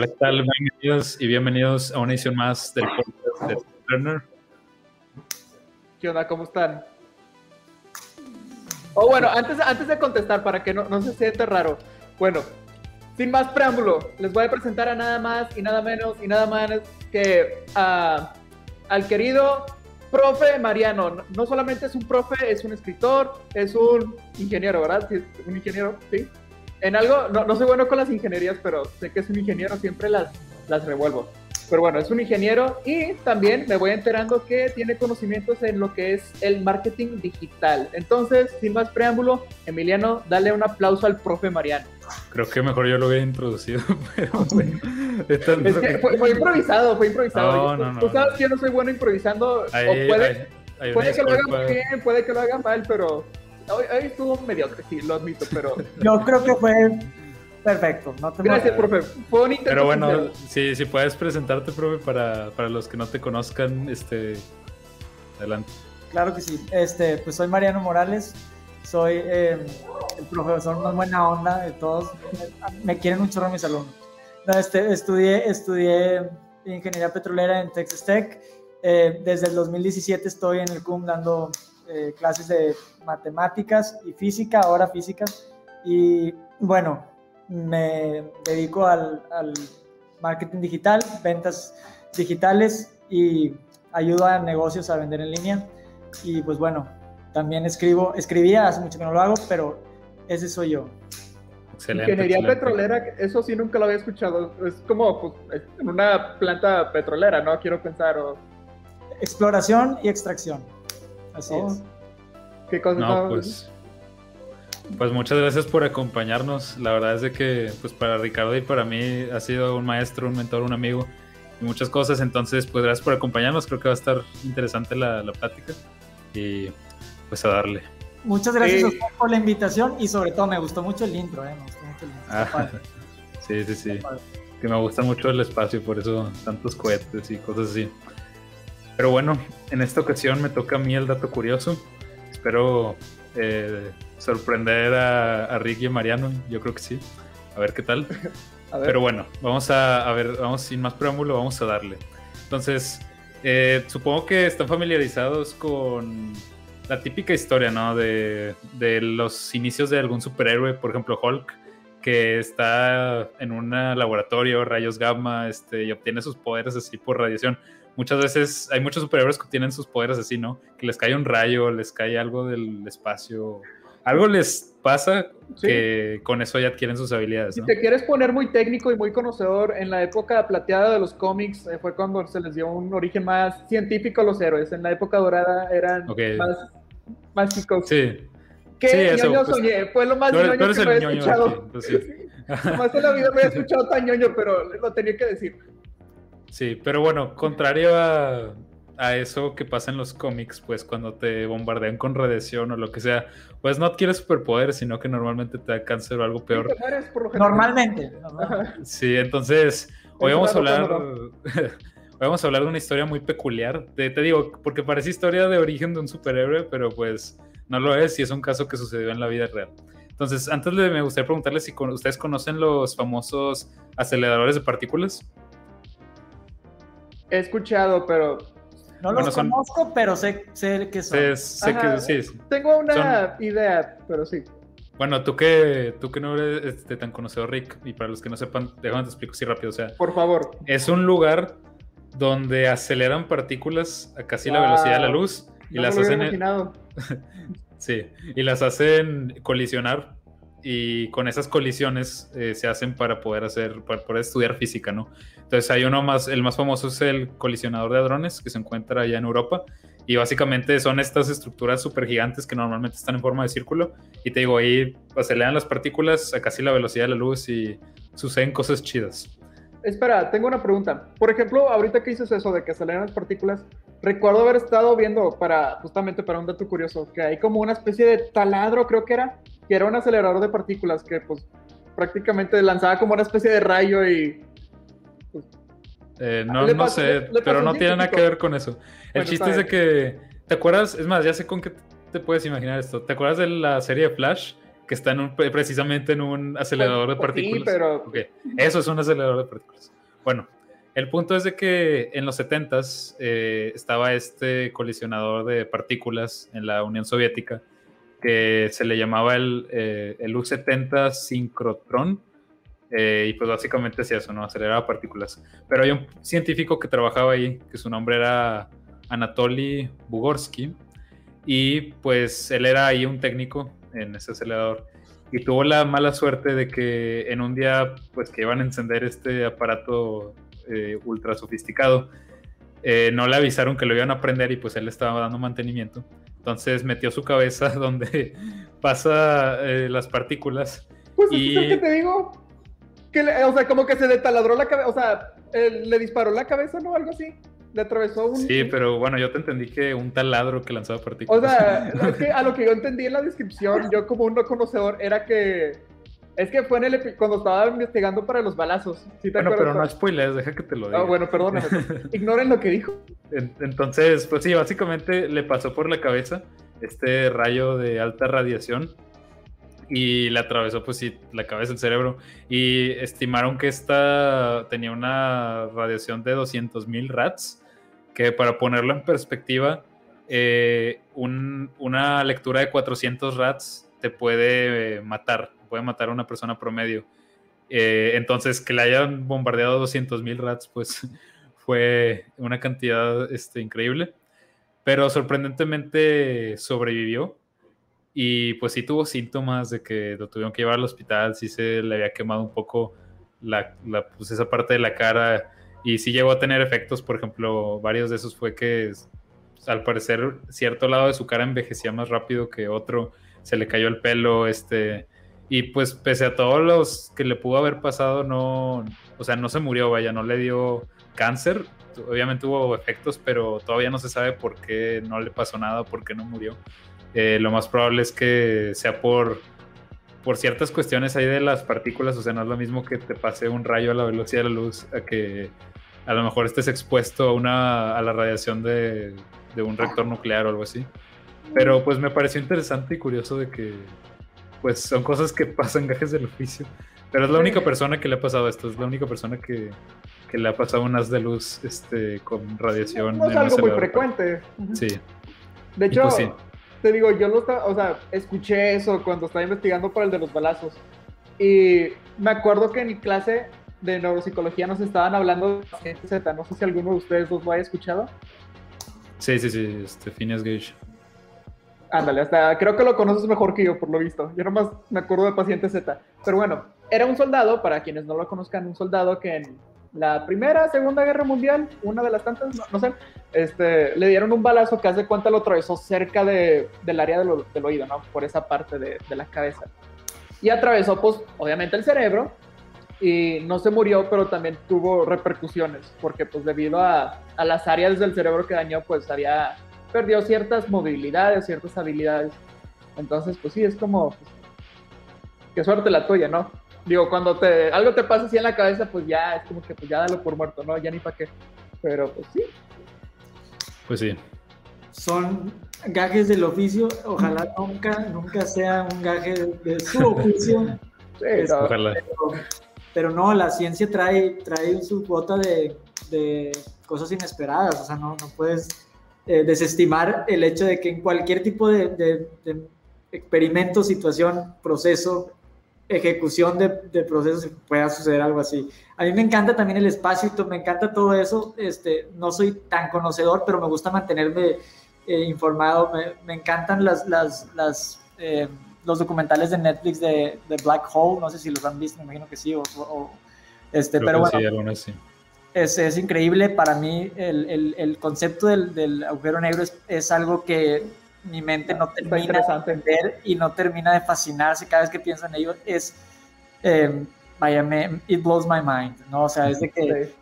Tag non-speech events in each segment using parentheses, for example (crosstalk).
Hola, ¿qué tal? Bienvenidos y bienvenidos a una edición más del podcast de Turner. ¿Qué onda? ¿Cómo están? Oh, bueno, antes, antes de contestar, para que no, no se sienta raro. Bueno, sin más preámbulo, les voy a presentar a nada más y nada menos y nada más que a- al querido profe Mariano. No- solamente es un profe, es un escritor, es un ingeniero, ¿verdad? Sí, un ingeniero, sí. En algo, no, no soy bueno con las ingenierías, pero sé que es un ingeniero, siempre las, las revuelvo. Pero bueno, es un ingeniero y también me voy enterando que tiene conocimientos en lo que es el marketing digital. Entonces, sin más preámbulo, Emiliano, dale un aplauso al profe Mariano. Creo que mejor yo lo hubiera introducido, (laughs) pero bueno. Es que fue, fue improvisado, fue improvisado. No, Yo- no, Tú sabes que yo no soy bueno improvisando, Ahí- o puede, ahí- puede que lo haga bien, puede que lo haga mal, pero hoy, hoy estuvo mediocre, sí, lo admito, pero (laughs) Yo creo que fue perfecto. No te gracias, profe. Fue un intento Pero bueno, si, si puedes presentarte, profe, para, para los que no te conozcan, este, adelante. Claro que sí. Este, pues soy Mariano Morales. Soy eh, el profesor más buena onda de todos. Me quieren un chorro mis alumnos. No, este, estudié, estudié ingeniería petrolera en Texas Tech. Eh, desde el 2017 estoy en el CUM dando eh, clases de matemáticas y física, ahora física. Y bueno, me dedico al, al marketing digital, ventas digitales y ayudo a negocios a vender en línea. Y pues bueno, también escribo, escribía, hace mucho que no lo hago, pero ese soy yo. Excelente. Ingeniería excelente. petrolera, eso sí nunca lo había escuchado. Es como pues, en una planta petrolera, ¿no? Quiero pensar, o Exploración y extracción. Así Oh. es. Qué cosa. No, pues, pues muchas gracias por acompañarnos. La verdad es de que, pues para Ricardo y para mí ha sido un maestro, un mentor, un amigo y muchas cosas. Entonces, pues gracias por acompañarnos. Creo que va a estar interesante la, la plática y pues a darle. Muchas gracias Sí. a ustedes por la invitación y sobre todo me gustó mucho el intro, ¿eh? Me gustó mucho el intro. Ah, (laughs) sí, sí, sí. Que me gusta mucho el espacio, por eso tantos cohetes y cosas así. Pero bueno, en esta ocasión me toca a mí el dato curioso. Espero eh, sorprender a, a Rick y Mariano. Yo creo que sí. A ver qué tal. (laughs) ver. Pero bueno, vamos a, a ver, vamos sin más preámbulo, vamos a darle. Entonces, eh, supongo que están familiarizados con la típica historia, ¿no? De, de los inicios de algún superhéroe, por ejemplo, Hulk, que está en un laboratorio, rayos gamma, este, y obtiene sus poderes así por radiación. Muchas veces hay muchos superhéroes que obtienen sus poderes así, ¿no? Que les cae un rayo, les cae algo del espacio. Algo les pasa Sí. que con eso ya adquieren sus habilidades, Si te quieres poner muy técnico y muy conocedor, en la época plateada de los cómics eh, fue cuando se les dio un origen más científico a los héroes. En la época dorada eran Ok. más mágicos. Sí. ¿Qué Sí, eso, ñoño pues, soñé? Fue lo más ñoño que me había ñoño escuchado. aquí, pues sí. (laughs) Más en la vida me había escuchado tan ñoño, pero lo tenía que decir. Sí, pero bueno, contrario a, a eso que pasa en los cómics, pues cuando te bombardean con radiación o lo que sea, pues no adquieres superpoderes, sino que normalmente te da cáncer o algo peor. Sí, te mueres por lo general. Normalmente. Sí, entonces hoy vamos a hablar. (laughs) Hoy vamos a hablar de una historia muy peculiar. Te, te digo, porque parece historia de origen de un superhéroe, pero pues no lo es y es un caso que sucedió en la vida real. Entonces, antes de, me gustaría preguntarles si con- ustedes conocen los famosos aceleradores de partículas. He escuchado, pero No Bueno, los son- conozco, pero sé, sé que son. Sé, sé Ajá. que sí. tengo una idea, pero sí. Bueno, tú que, tú que no eres este, tan conocedor, Rick, y para los que no sepan, déjame te explico así rápido. O sea, Por favor. es un lugar donde aceleran partículas a casi la Wow. velocidad de la luz y No las me hacen. imaginado. (laughs) Sí, y las hacen colisionar y con esas colisiones eh, se hacen para poder hacer, para poder estudiar física, ¿no? Entonces hay uno más, el más famoso es el colisionador de hadrones que se encuentra allá en Europa Y básicamente son estas estructuras súper gigantes que normalmente están en forma de círculo. Y te digo, ahí aceleran las partículas a casi la velocidad de la luz y suceden cosas chidas. Espera, tengo una pregunta. Por ejemplo, ahorita que dices eso de que aceleran las partículas, recuerdo haber estado viendo para, justamente para un dato curioso, que hay como una especie de taladro, creo que era, que era un acelerador de partículas que pues prácticamente lanzaba como una especie de rayo y... Eh, no, no sé, pero no tiene nada que ver con eso. El chiste es de que, ¿te acuerdas? Es más, ya sé con qué te puedes imaginar esto. ¿Te acuerdas de la serie de Flash? Que está en un, precisamente en un acelerador de partículas. Sí, pero... Eso es un acelerador de partículas. Bueno, el punto es de que en los 70s eh, estaba este colisionador de partículas en la Unión Soviética que se le llamaba el, eh, el U-70 Synchrotron. Eh, y pues básicamente hacía eso, ¿no? Aceleraba partículas. Pero hay un científico que trabajaba ahí, que su nombre era Anatoly Bugorsky, y pues él era ahí un técnico en ese acelerador. Y tuvo la mala suerte de que en un día, pues que iban a encender este aparato eh, ultra sofisticado, no le avisaron que lo iban a prender y pues él estaba dando mantenimiento. Entonces metió su cabeza (laughs) donde pasa eh, las partículas. Pues y... es que te digo. Que o sea, como que se detaladró la cabeza. O sea, le disparó la cabeza, ¿no? Algo así. Le atravesó un. Sí, pero bueno, yo te entendí que un taladro que lanzaba partículas. O sea, (laughs) es que a lo que yo entendí en la descripción, yo como un no conocedor, era que es que fue en el cuando estaba investigando para los balazos. bueno, pero no spoilers, deja que te lo diga. Ah, bueno, perdóname. (laughs) Ignoren lo que dijo. Entonces, pues sí, básicamente le pasó por la cabeza este rayo de alta radiación y le atravesó, pues sí, la cabeza, el cerebro. Y estimaron que esta tenía una radiación de 200.000 rats, que para ponerlo en perspectiva, eh, una lectura de 400 rats te puede matar puede matar a una persona promedio. Eh, entonces, que le hayan bombardeado 200 mil rats, pues (laughs) fue una cantidad este, increíble. Pero sorprendentemente sobrevivió. Y pues sí tuvo síntomas de que lo tuvieron que llevar al hospital, sí se le había quemado un poco la, pues esa parte de la cara. Y sí llegó a tener efectos, por ejemplo, varios de esos fue que al parecer cierto lado de su cara envejecía más rápido que otro, se le cayó el pelo, este, y pues pese a todos los que le pudo haber pasado, no, o sea, no se murió, vaya, no le dio cáncer. Obviamente hubo efectos, pero todavía no se sabe por qué no le pasó nada, por qué no murió. Eh, lo más probable es que sea por, por ciertas cuestiones ahí de las partículas, o sea, no es lo mismo que te pase un rayo a la velocidad de la luz a que a lo mejor estés expuesto a, una, a la radiación de, de un reactor nuclear o algo así. Pero pues me pareció interesante y curioso de que pues son cosas que (laughs) pasan gajes del oficio. Pero es la única persona que le ha pasado esto, es la única persona que, que le ha pasado un haz de luz este, con radiación. No, es algo muy frecuente. Sí. De hecho, pues te digo, yo lo o sea, escuché eso cuando estaba investigando para el de los balazos. Y me acuerdo que en mi clase de neuropsicología nos estaban hablando de paciente Z. No sé si alguno de ustedes los lo haya escuchado. Sí, sí, sí, este, Phineas Gage. Ándale, hasta creo que lo conoces mejor que yo, por lo visto. Yo nomás me acuerdo de Paciente Z. Pero bueno, era un soldado, para quienes no lo conozcan, un soldado que en la primera, segunda guerra mundial, una de las tantas, no, sé, este, le dieron un balazo que hace cuenta lo atravesó cerca de, del área del oído, ¿no? Por esa parte de, de la cabeza. Y atravesó, pues, obviamente el cerebro, y no se murió, pero también tuvo repercusiones, porque pues debido a, a, las áreas del cerebro que dañó, pues había perdió ciertas movilidades, ciertas habilidades. Entonces, pues sí, es como, pues, qué suerte la tuya, ¿no? Digo, cuando te, algo te pasa así en la cabeza, pues ya es como que pues ya dalo por muerto, ¿no? Ya ni para qué. Pero pues sí. Pues sí. Son gajes del oficio, ojalá nunca, nunca sea un gaje de, su (laughs) oficio. sí, ojalá. Pero, no, la ciencia trae, trae su cuota de, de cosas inesperadas, o sea, no, no puedes eh, desestimar el hecho de que en cualquier tipo de, experimento, situación, proceso, ejecución de, de, procesos pueda suceder algo así. A mí me encanta también el espacio, me encanta todo eso. Este, no soy tan conocedor, pero me gusta mantenerme eh, informado. Me, encantan las, las, las eh, los documentales de Netflix de, Black Hole. No sé si los han visto, me imagino que sí. O, este, pero bueno, es, es increíble. Para mí, el, el, el concepto del, del, agujero negro es, es, algo que mi mente no termina de entender y no termina de fascinarse cada vez que pienso en ello. Es, eh, vaya, me, it blows my mind, ¿no? O sea, es de que sí.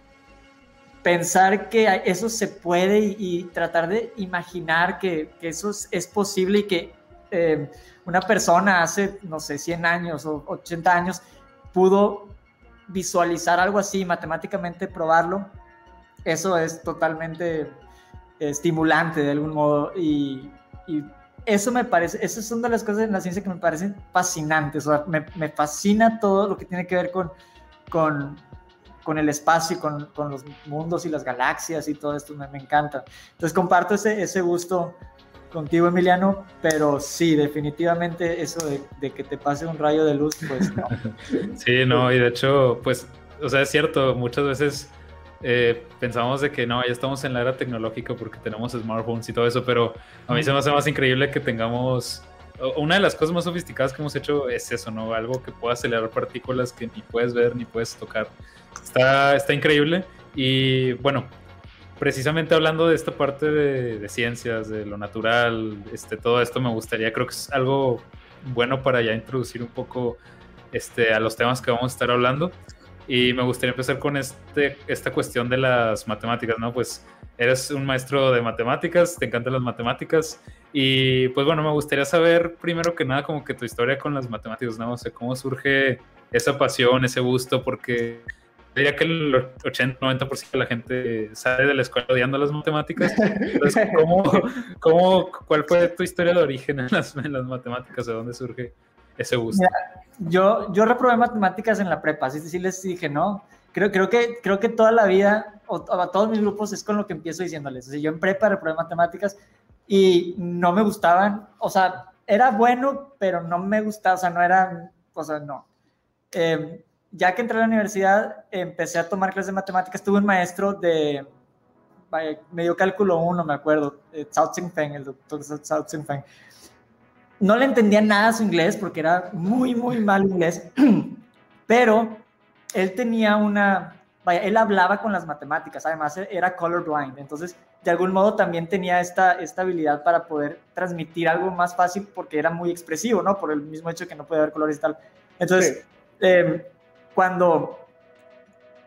pensar que eso se puede y, y tratar de imaginar que, que eso es, es, posible y que eh, una persona hace, no sé, 100 años o 80 años pudo visualizar algo así, matemáticamente probarlo, eso es totalmente estimulante de algún modo y, y eso me parece, esas son de las cosas en la ciencia que me parecen fascinantes, o sea, me, me fascina todo lo que tiene que ver con, con, con el espacio, con, con, los mundos y las galaxias y todo esto, me, me encanta. Entonces comparto ese, ese gusto contigo, Emiliano, pero sí, definitivamente eso de, de, que te pase un rayo de luz, pues no. (laughs) Sí, no, y de hecho, pues, o sea, es cierto, muchas veces eh, pensamos de que no, ya estamos en la era tecnológica porque tenemos smartphones y todo eso, pero a mí se me hace más increíble que tengamos... Una de las cosas más sofisticadas que hemos hecho es eso, ¿no? Algo que pueda acelerar partículas que ni puedes ver ni puedes tocar. Está, está increíble. Y bueno, precisamente hablando de esta parte de, de, ciencias, de lo natural, este, todo esto me gustaría, creo que es algo bueno para ya introducir un poco este, a los temas que vamos a estar hablando. Y me gustaría empezar con este, esta cuestión de las matemáticas, ¿no? Pues eres un maestro de matemáticas, te encantan las matemáticas. Y pues bueno, me gustaría saber primero que nada como que tu historia con las matemáticas, ¿no? O sea, cómo surge esa pasión, ese gusto, porque diría que el 80-90% de la gente sale de la escuela odiando las matemáticas. Entonces, (laughs) ¿cómo, cómo, ¿cuál fue tu historia de origen en las, en las matemáticas? ¿De dónde surge ese gusto? Mira, yo, yo reprobé matemáticas en la prepa, así sí les dije, ¿no? Creo, creo, que, creo que toda la vida, o, a todos mis grupos, es con lo que empiezo diciéndoles. O sea, yo en prepa reprobé matemáticas y no me gustaban, o sea, era bueno, pero no me gustaba, o sea, no era, o no. Eh, ya que entré a la universidad, empecé a tomar clases de matemáticas. Tuve un maestro de vaya, medio cálculo 1, me acuerdo, Cao Feng, el doctor Cao Feng. No le entendía nada a su inglés porque era muy, muy mal inglés, (clears throat) pero él tenía una, vaya, él hablaba con las matemáticas, además era colorblind, entonces de algún modo también tenía esta, esta habilidad para poder transmitir algo más fácil porque era muy expresivo, ¿no? Por el mismo hecho que no podía ver colores y tal. Entonces, sí. eh, cuando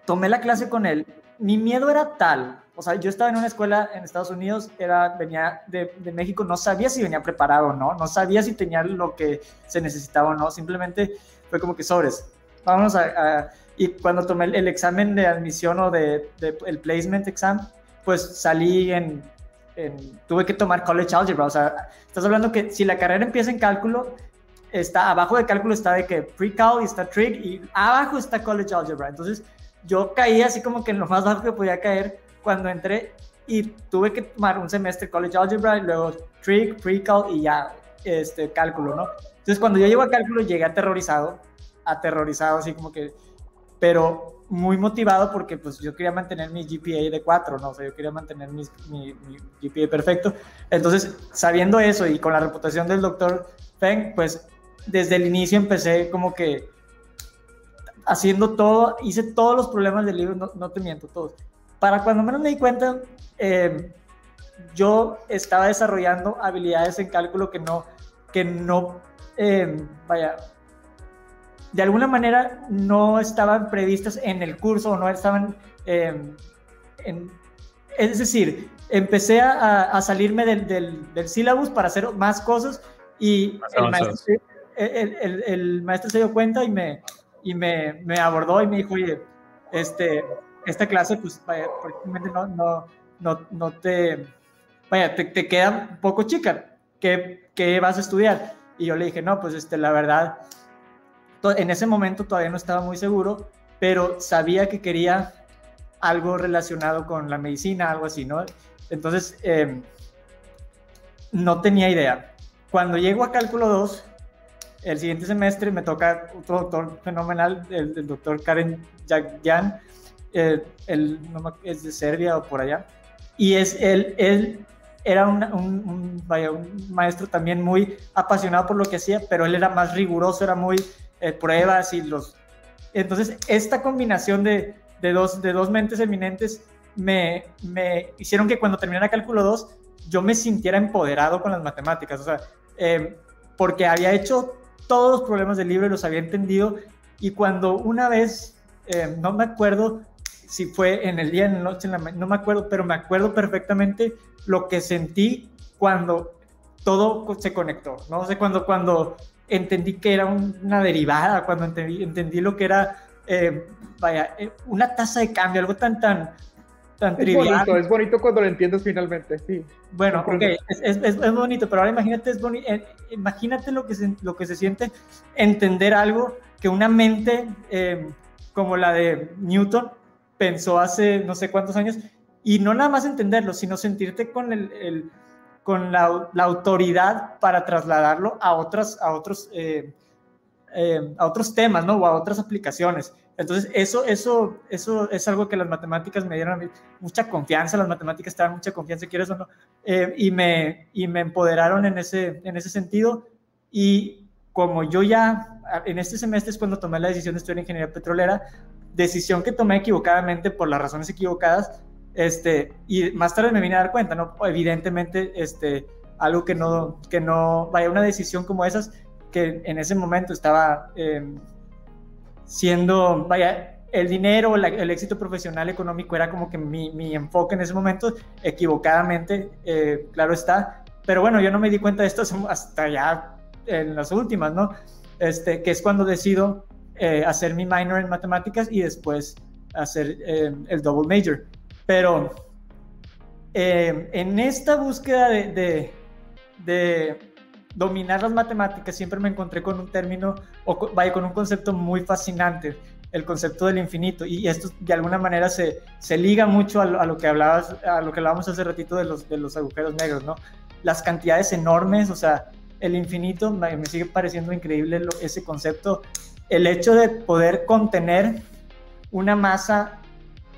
tomé la clase con él, mi miedo era tal, o sea, yo estaba en una escuela en Estados Unidos, era, venía de, de, México, no sabía si venía preparado o no, no sabía si tenía lo que se necesitaba o no, simplemente fue como que sobres, vamos a... a y cuando tomé el, el, examen de admisión o de, de, el placement exam, pues salí en, en, tuve que tomar college algebra, o sea, estás hablando que si la carrera empieza en cálculo, está abajo de cálculo está de que pre-cal y está trig y abajo está college algebra. Entonces yo caí así como que en lo más bajo que podía caer cuando entré y tuve que tomar un semestre college algebra y luego trig, pre-cal y ya este cálculo, ¿no? Entonces cuando yo llego a cálculo llegué aterrorizado, aterrorizado así como que, pero muy motivado porque pues yo quería mantener mi GPA de 4, ¿no? O sea, yo quería mantener mi, mi, mi GPA perfecto. Entonces, sabiendo eso y con la reputación del doctor Feng, pues desde el inicio empecé como que haciendo todo, hice todos los problemas del libro, no, no te miento, todos. Para cuando menos me di cuenta, eh, yo estaba desarrollando habilidades en cálculo que no, que no, eh, vaya, de alguna manera no estaban previstas en el curso o no estaban, eh, en, es decir, empecé a, a salirme del, del, del sílabus para hacer más cosas y el maestro, el, el, el, maestro se dio cuenta y me, y me, me, abordó y me dijo, oye, este, esta clase, pues, vaya, no, no, no, no te, vaya, te, te, queda un poco chica, ¿Qué, ¿qué vas a estudiar? Y yo le dije, no, pues, este, la verdad, en ese momento todavía no estaba muy seguro, pero sabía que quería algo relacionado con la medicina, algo así, ¿no? Entonces, eh, no tenía idea. Cuando llego a cálculo 2, el siguiente semestre me toca otro doctor fenomenal, el, el doctor Karen Jagyan, eh, no, es de Serbia o por allá, y es él, él era un, un, un, vaya, un, maestro también muy apasionado por lo que hacía, pero él era más riguroso, era muy eh, pruebas y los... Entonces, esta combinación de, de dos, de dos mentes eminentes me, me hicieron que cuando terminara cálculo 2 yo me sintiera empoderado con las matemáticas, o sea, eh, porque había hecho todos los problemas del libro y los había entendido. Y cuando una vez, eh, no me acuerdo si fue en el día, en la noche, en la no me acuerdo, pero me acuerdo perfectamente lo que sentí cuando todo se conectó, ¿no? sé, cuando, cuando entendí que era una derivada, cuando entendí, entendí lo que era, eh, vaya, una tasa de cambio, algo tan, tan, es Bonito, es bonito cuando lo entiendes finalmente, sí. Bueno, ok, es, es, es, bonito, pero ahora imagínate, es eh, imagínate lo que, se, lo que se siente entender algo que una mente eh, como la de Newton pensó hace no sé cuántos años, y no nada más entenderlo, sino sentirte con, el, el con la, la, autoridad para trasladarlo a, otras, a, otros, eh, a otros temas, ¿no? O a otras aplicaciones. Entonces, eso, eso, eso es algo que las matemáticas me dieron a mí mucha confianza, las matemáticas te dan mucha confianza, quieres o no, eh, y, me, y me empoderaron en ese, en ese sentido. Y como yo ya, en este semestre es cuando tomé la decisión de estudiar ingeniería petrolera, decisión que tomé equivocadamente por las razones equivocadas, este, y más tarde me vine a dar cuenta, ¿no? Evidentemente, este, algo que no, que no, vaya, una decisión como esas, que en ese momento estaba... Eh, siendo, vaya, el dinero, el éxito profesional económico era como que mi, mi enfoque en ese momento, equivocadamente, eh, claro está. Pero bueno, yo no me di cuenta de esto hasta ya en las últimas, ¿no? Este, que es cuando decido eh, hacer mi minor en matemáticas y después hacer eh, el double major. Pero en esta búsqueda de, dominar las matemáticas, siempre me encontré con un término, o vaya, con un concepto muy fascinante, el concepto del infinito. Y esto de alguna manera se, se liga mucho a lo, que hablabas, a lo que hablábamos hace ratito de los, de los agujeros negros, ¿no? Las cantidades enormes, o sea, el infinito, me, sigue pareciendo increíble ese concepto. El hecho de poder contener una masa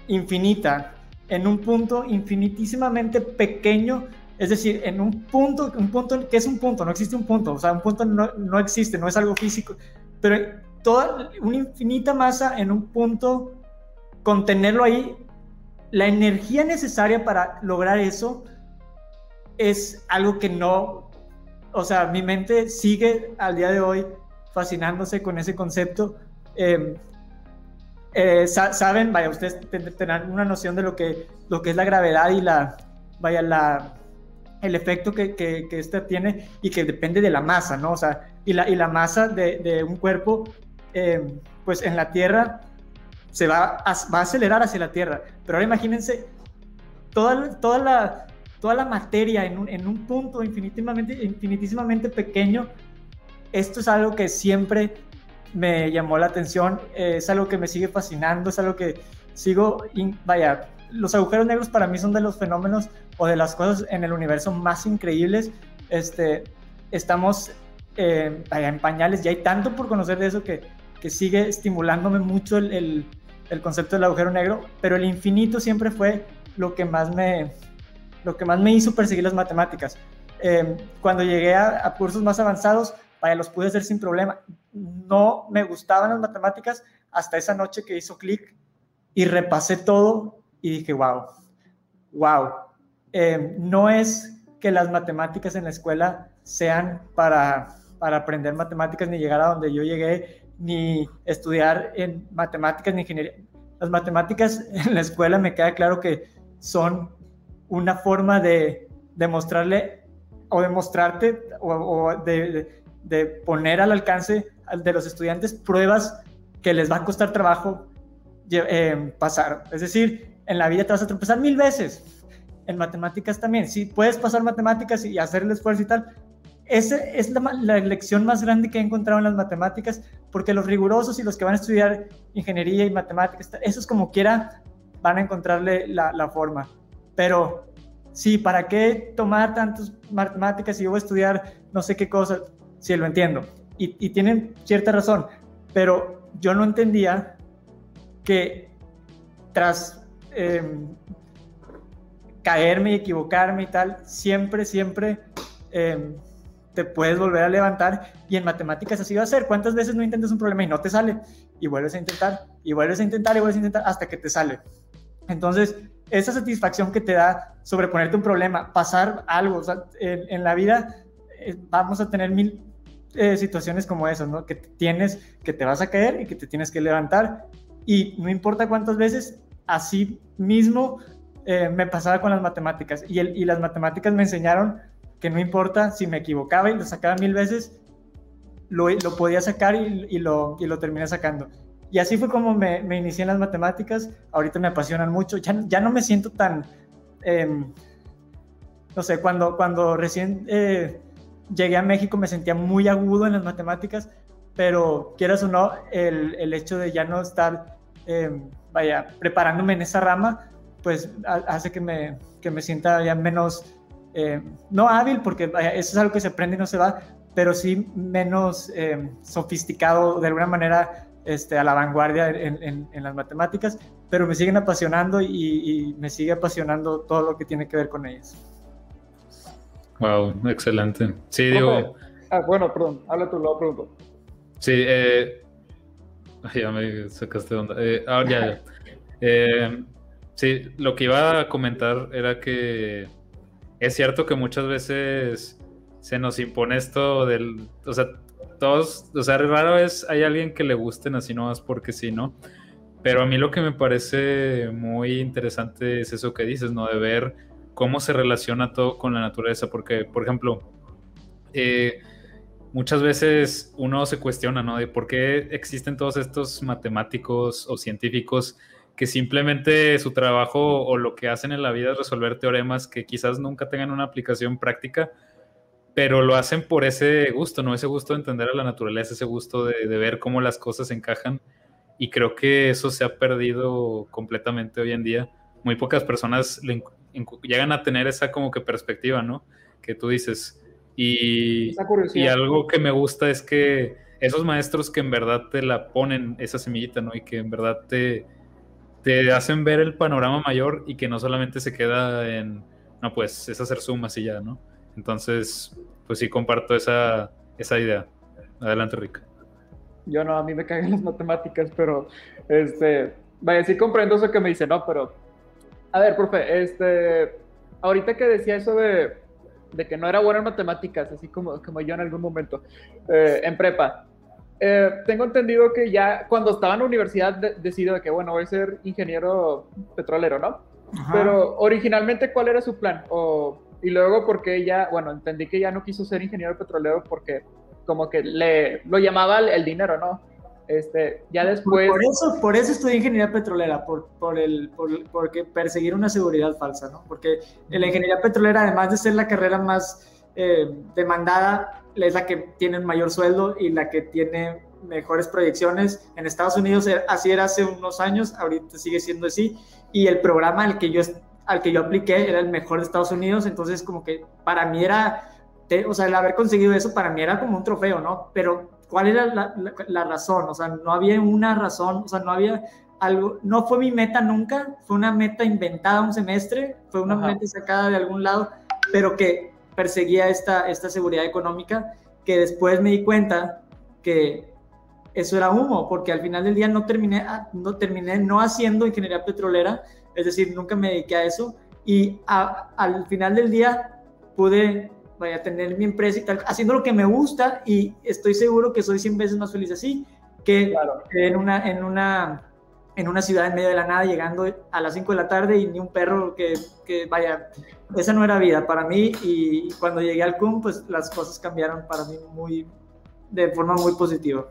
infinita en un punto infinitísimamente pequeño es decir, en un punto, un punto, ¿qué es un punto? No existe un punto, o sea, un punto no, no existe, no es algo físico, pero toda una infinita masa en un punto, contenerlo ahí, la energía necesaria para lograr eso es algo que no, o sea, mi mente sigue al día de hoy fascinándose con ese concepto. Em, eh, saben, vaya, ustedes tendrán una noción de lo que, lo que es la gravedad y la, vaya, la, el efecto que, que, esta tiene y que depende de la masa, ¿no? O sea, y la, y la masa de, de un cuerpo, eh, pues en la Tierra se va a, va a acelerar hacia la Tierra. Pero ahora imagínense toda, toda, la, toda la materia en un, en un punto infinitísimamente, infinitísimamente pequeño. Esto es algo que siempre me llamó la atención, es algo que me sigue fascinando, es algo que sigo, vaya, los agujeros negros para mí son de los fenómenos o de las cosas en el universo más increíbles. Este, estamos eh, en pañales, ya hay tanto por conocer de eso que, que sigue estimulándome mucho el, el, concepto del agujero negro, pero el infinito siempre fue lo que más me, lo que más me hizo perseguir las matemáticas. Em, cuando llegué a, a, cursos más avanzados, vaya, los pude hacer sin problema. No me gustaban las matemáticas hasta esa noche que hizo clic y repasé todo y dije, wow, wow, eh, no es que las matemáticas en la escuela sean para, para aprender matemáticas ni llegar a donde yo llegué, ni estudiar en matemáticas ni ingeniería. Las matemáticas (laughs) en la escuela me queda claro que son una forma de demostrarle o demostrarte o, de, de, poner al alcance de los estudiantes pruebas que les va a costar trabajo eh, pasar. Es decir, en la vida te vas a tropezar mil veces. En matemáticas también. Si puedes pasar matemáticas y hacer el esfuerzo y tal, esa es la, lección más grande que he encontrado en las matemáticas, porque los rigurosos y los que van a estudiar ingeniería y matemáticas, esos como quiera van a encontrarle la, forma. Pero sí, ¿para qué tomar tantas matemáticas y yo voy a estudiar no sé qué cosas? Sí, lo entiendo. Y, y tienen cierta razón, pero yo no entendía que tras Em, caerme y equivocarme y tal, siempre, siempre em, te puedes volver a levantar y en matemáticas así va a ser. ¿Cuántas veces no intentas un problema y no te sale? Y vuelves a intentar, y vuelves a intentar, y vuelves a intentar hasta que te sale. Entonces, esa satisfacción que te da sobreponerte un problema, pasar algo, o sea, en, la vida eh, vamos a tener mil eh, situaciones como esas, ¿no? Que tienes, que te vas a caer y que te tienes que levantar. Y no importa cuántas veces, así mismo eh, me pasaba con las matemáticas. Y, el, y las matemáticas me enseñaron que no importa si me equivocaba y lo sacaba mil veces, lo, lo podía sacar y, y, lo, y lo terminé sacando. Y así fue como me, me, inicié en las matemáticas. Ahorita me apasionan mucho. Ya, ya no me siento tan... Eh, no sé, cuando, cuando recién eh, llegué a México me sentía muy agudo en las matemáticas, pero quieras o no, el, el hecho de ya no estar, eh, vaya, preparándome en esa rama, pues hace que me, que me sienta ya menos, eh, no hábil, porque vaya, eso es algo que se aprende y no se va, pero sí menos eh, sofisticado, de alguna manera, este, a la vanguardia en, en, en, las matemáticas, pero me siguen apasionando y, y me sigue apasionando todo lo que tiene que ver con ellas. Wow, excelente. Sí, digo. Ah, bueno, perdón, habla tú, lo pregunto. Sí, eh. Ya me sacaste de onda. Eh, ahora ya, ya. (laughs) Eh, sí, lo que iba a comentar era que es cierto que muchas veces se nos impone esto del. O sea, todos. O sea, raro es hay alguien que le gusten así nomás porque sí, ¿no? Pero a mí lo que me parece muy interesante es eso que dices, ¿no? De ver cómo se relaciona todo con la naturaleza, porque, por ejemplo, eh, muchas veces uno se cuestiona, ¿no? De por qué existen todos estos matemáticos o científicos que simplemente su trabajo o lo que hacen en la vida es resolver teoremas que quizás nunca tengan una aplicación práctica, pero lo hacen por ese gusto, ¿no? Ese gusto de entender a la naturaleza, ese gusto de, de ver cómo las cosas encajan. Y creo que eso se ha perdido completamente hoy en día. Muy pocas personas llegan a tener esa como que perspectiva, ¿no? Que tú dices. Y, y algo que me gusta es que esos maestros que en verdad te la ponen esa semillita, ¿no? Y que en verdad te, te hacen ver el panorama mayor y que no solamente se queda en, no, pues es hacer sumas y ya, ¿no? Entonces, pues sí comparto esa, esa idea. Adelante, Rick. Yo no, a mí me caen las matemáticas, pero, este, vaya, sí comprendo eso que me dice, no, pero a ver, profe, este, ahorita que decía eso de, de que no era bueno en matemáticas, así como, como yo en algún momento, eh, en prepa, eh, tengo entendido que ya cuando estaba en la universidad de, decidió de que, bueno, voy a ser ingeniero petrolero, ¿no? Ajá. Pero originalmente, ¿cuál era su plan? O, y luego, porque ya, bueno, entendí que ya no quiso ser ingeniero petrolero porque como que le, lo llamaba el, el dinero, ¿no? Este, ya después... Por eso, por eso estudié ingeniería petrolera, por, por el, por, porque perseguir una seguridad falsa, ¿no? Porque la ingeniería petrolera, además de ser la carrera más eh, demandada, es la que tiene el mayor sueldo y la que tiene mejores proyecciones. En Estados Unidos eh, así era hace unos años, ahorita sigue siendo así. Y el programa al que yo, al que yo apliqué era el mejor de Estados Unidos, entonces como que para mí era... o sea, el haber conseguido eso para mí era como un trofeo, ¿no? Pero ¿Cuál era la, la, la, razón? O sea, no había una razón, o sea, no había algo, no fue mi meta nunca, fue una meta inventada un semestre, fue una Ajá. meta sacada de algún lado, pero que perseguía esta, esta seguridad económica, que después me di cuenta que eso era humo, porque al final del día no terminé, no terminé no haciendo ingeniería petrolera, es decir, nunca me dediqué a eso, y a, al final del día pude vaya a tener mi empresa y tal, haciendo lo que me gusta y estoy seguro que soy 100 veces más feliz así que claro. en, una, en, una, en una ciudad en medio de la nada llegando a las 5 de la tarde y ni un perro que, que vaya, esa no era vida para mí y cuando llegué al CUM pues las cosas cambiaron para mí muy, de forma muy positiva.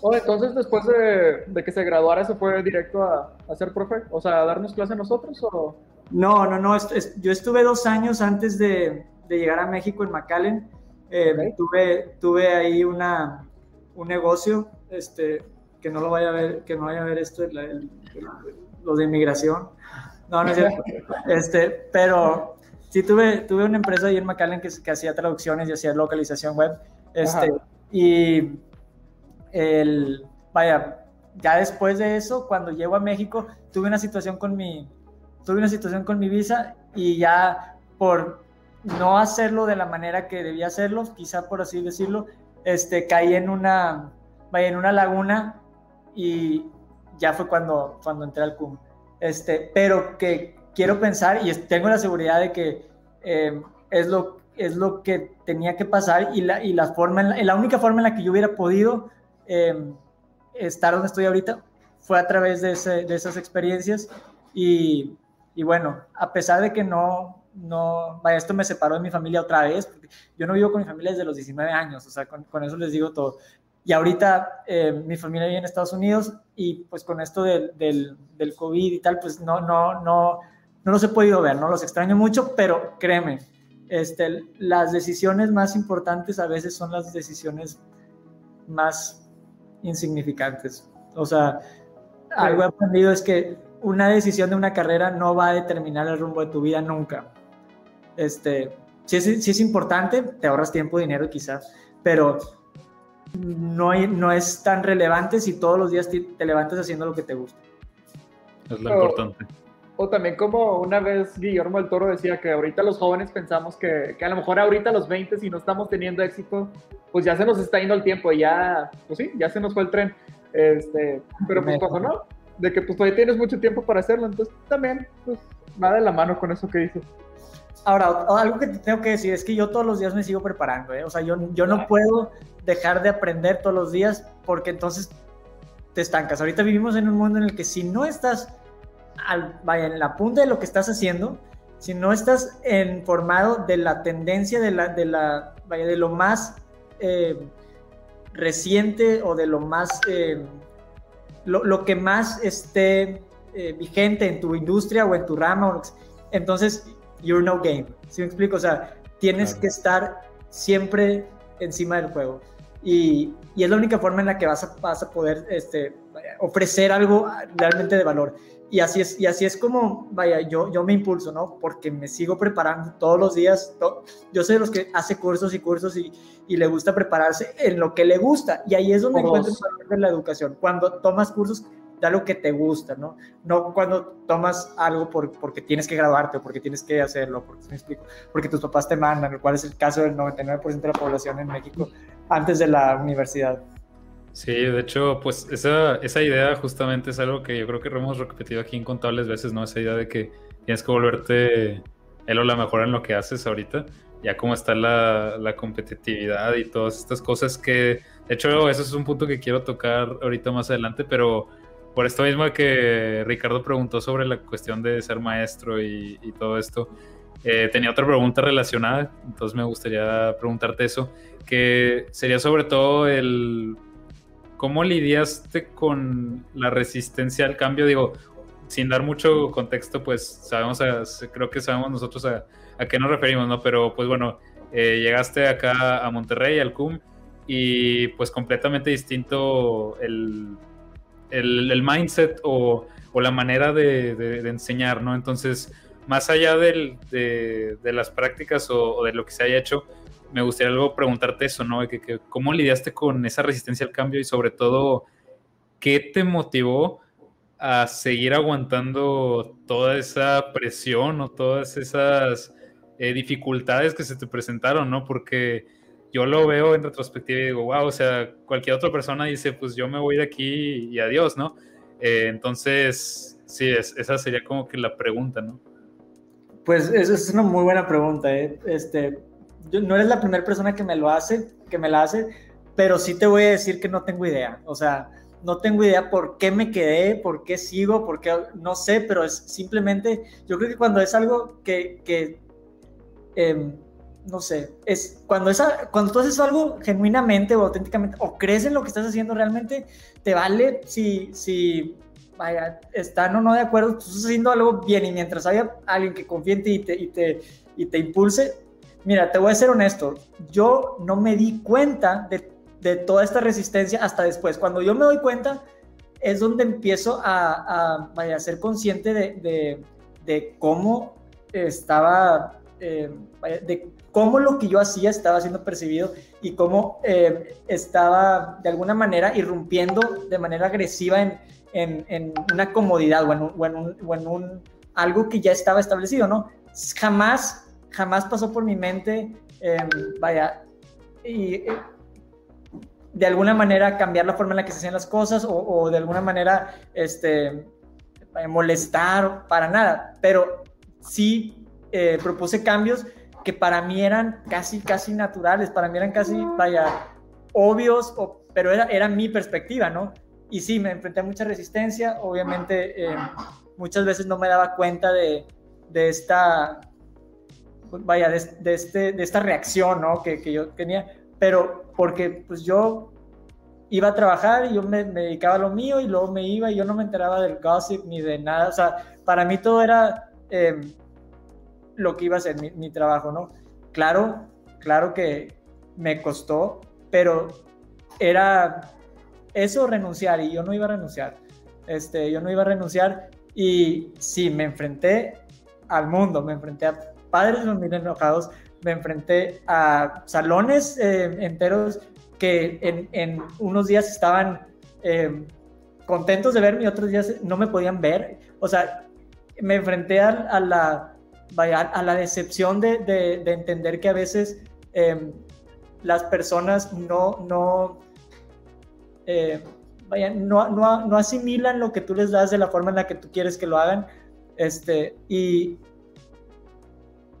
Oh, entonces después de, de, que se graduara se fue directo a, a ser profe, o sea, a darnos clase a nosotros o... No, no, no, yo estuve dos años antes de, de llegar a México en McAllen. Eh, okay. tuve, tuve ahí una, un negocio, este, que no lo vaya a ver, que no vaya a ver esto, el, el, los de inmigración. No, no es cierto. (laughs) Este, pero sí tuve, tuve una empresa ahí en McAllen que, que hacía traducciones y hacía localización web. Este, y el, vaya, ya después de eso, cuando llego a México, tuve una situación con mi, tuve una situación con mi visa y ya por no hacerlo de la manera que debía hacerlo, quizá por así decirlo, este, caí en una, en una laguna y ya fue cuando, cuando entré al CUM. Este, pero que quiero pensar y tengo la seguridad de que eh, es, lo, es lo que tenía que pasar y la, y la, forma, la única forma en la que yo hubiera podido eh, estar donde estoy ahorita fue a través de, de esas experiencias y, y, bueno, a pesar de que no, no, vaya, esto me separó de mi familia otra vez, porque yo no vivo con mi familia desde los 19 años, o sea, con, con eso les digo todo. Y ahorita eh, mi familia vive en Estados Unidos y pues con esto del, del, del, COVID y tal, pues no, no, no, no los he podido ver, no los extraño mucho, pero créeme, este, las decisiones más importantes a veces son las decisiones más insignificantes. O sea, algo he aprendido es que una decisión de una carrera no va a determinar el rumbo de tu vida nunca. Este, sí es, es importante, te ahorras tiempo, dinero quizás, pero no, no es tan relevante si todos los días te, te levantas haciendo lo que te gusta. Es lo importante. O también como una vez Guillermo del Toro decía que ahorita los jóvenes pensamos que, que, a lo mejor ahorita los 20 si no estamos teniendo éxito, pues ya se nos está yendo el tiempo y ya, pues sí, ya se nos fue el tren. Este, pero pues como no, de que pues todavía tienes mucho tiempo para hacerlo, entonces también, pues va de la mano con eso que dices. Ahora, algo que te tengo que decir es que yo todos los días me sigo preparando, ¿eh? o sea, yo, yo no puedo dejar de aprender todos los días porque entonces te estancas. Ahorita vivimos en un mundo en el que si no estás al, vaya, en la punta de lo que estás haciendo, si no estás informado de la tendencia de, la, de, la, vaya, de lo más eh, reciente o de lo más, eh, lo, lo, que más esté vigente en tu industria o en tu rama, entonces you're no game. ¿Sí me explico? O sea, tienes claro. que estar siempre encima del juego. Y, y, es la única forma en la que vas a, vas a poder este, ofrecer algo realmente de valor. Y así es, y así es como, vaya, yo, yo me impulso, ¿no? Porque me sigo preparando todos los días. To yo soy de los que hace cursos y cursos y, y, le gusta prepararse en lo que le gusta. Y ahí es donde encuentro el valor de la educación. Cuando tomas cursos, da lo que te gusta, ¿no? No cuando tomas algo por, porque tienes que graduarte o porque tienes que hacerlo, porque, ¿me explico? porque tus papás te mandan, lo cual es el caso del 99% de la población en México antes de la universidad. Sí, de hecho, pues esa, esa idea justamente es algo que yo creo que hemos repetido aquí incontables veces, ¿no? Esa idea de que tienes que volverte él o la mejor en lo que haces ahorita, ya como está la, la, competitividad y todas estas cosas que, de hecho, eso es un punto que quiero tocar ahorita más adelante, pero por esto mismo que Ricardo preguntó sobre la cuestión de ser maestro y, y todo esto, eh, tenía otra pregunta relacionada, entonces me gustaría preguntarte eso, que sería sobre todo el ¿Cómo lidiaste con la resistencia al cambio? Digo, sin dar mucho contexto, pues sabemos, creo que sabemos nosotros a, a, qué nos referimos, ¿no? Pero pues bueno, eh, llegaste acá a Monterrey, al CUM, y pues completamente distinto el, el, mindset o, la manera de, enseñar, ¿no? Entonces, más allá de, las prácticas o, o de lo que se haya hecho, me gustaría luego preguntarte eso, ¿no? Que, que, ¿Cómo lidiaste con esa resistencia al cambio y sobre todo, qué te motivó a seguir aguantando toda esa presión o todas esas eh, dificultades que se te presentaron, ¿no? Porque yo lo veo en retrospectiva y digo, wow, o sea, cualquier otra persona dice, pues yo me voy de aquí y adiós, ¿no? Eh, entonces, sí, es, esa sería como que la pregunta, ¿no? Pues esa es una muy buena pregunta, ¿eh? Este, yo, no eres la primera persona que me lo hace, que me la hace, pero sí te voy a decir que no tengo idea. O sea, no tengo idea por qué me quedé, por qué sigo, por qué no sé, pero es simplemente, yo creo que cuando es algo que, que eh, no sé, es cuando, esa, cuando tú haces algo genuinamente o auténticamente, o crees en lo que estás haciendo realmente, te vale si, si vaya, están o no de acuerdo, tú estás haciendo algo bien y mientras haya alguien que confíe en ti y te, y te, y te impulse, Mira, te voy a ser honesto, yo no me di cuenta de, de, toda esta resistencia hasta después. Cuando yo me doy cuenta es donde empiezo a, a, vaya, a ser consciente de, de, de cómo estaba, eh, cómo lo que yo hacía estaba siendo percibido y cómo eh, estaba de alguna manera irrumpiendo de manera agresiva en, en, en una comodidad o en, un, o un, o en un, algo que ya estaba establecido, ¿no? Jamás jamás pasó por mi mente, em, vaya, y eh, de alguna manera cambiar la forma en la que se hacían las cosas o, de alguna manera este, molestar, para nada, pero sí eh, propuse cambios que para mí eran casi, casi naturales, para mí eran casi, vaya, obvios, pero era, era mi perspectiva, ¿no? Y sí, me enfrenté a mucha resistencia, obviamente em, muchas veces no me daba cuenta de, de esta, vaya, de, este, de esta reacción, ¿no? Que, que, yo tenía, pero porque pues yo iba a trabajar y yo me, dedicaba a lo mío y luego me iba y yo no me enteraba del gossip ni de nada, o sea, para mí todo era em, lo que iba a ser mi, trabajo, ¿no? Claro, claro que me costó, pero era eso renunciar y yo no iba a renunciar. Este, yo no iba a renunciar y sí, me enfrenté al mundo, me enfrenté a padres los miren enojados, me enfrenté a salones eh, enteros que en, unos días estaban eh, contentos de verme y otros días no me podían ver. O sea, me enfrenté a, la, vaya, a la decepción de, entender que a veces em, las personas no, no, eh, vaya, no, no, no, asimilan lo que tú les das de la forma en la que tú quieres que lo hagan. Este, y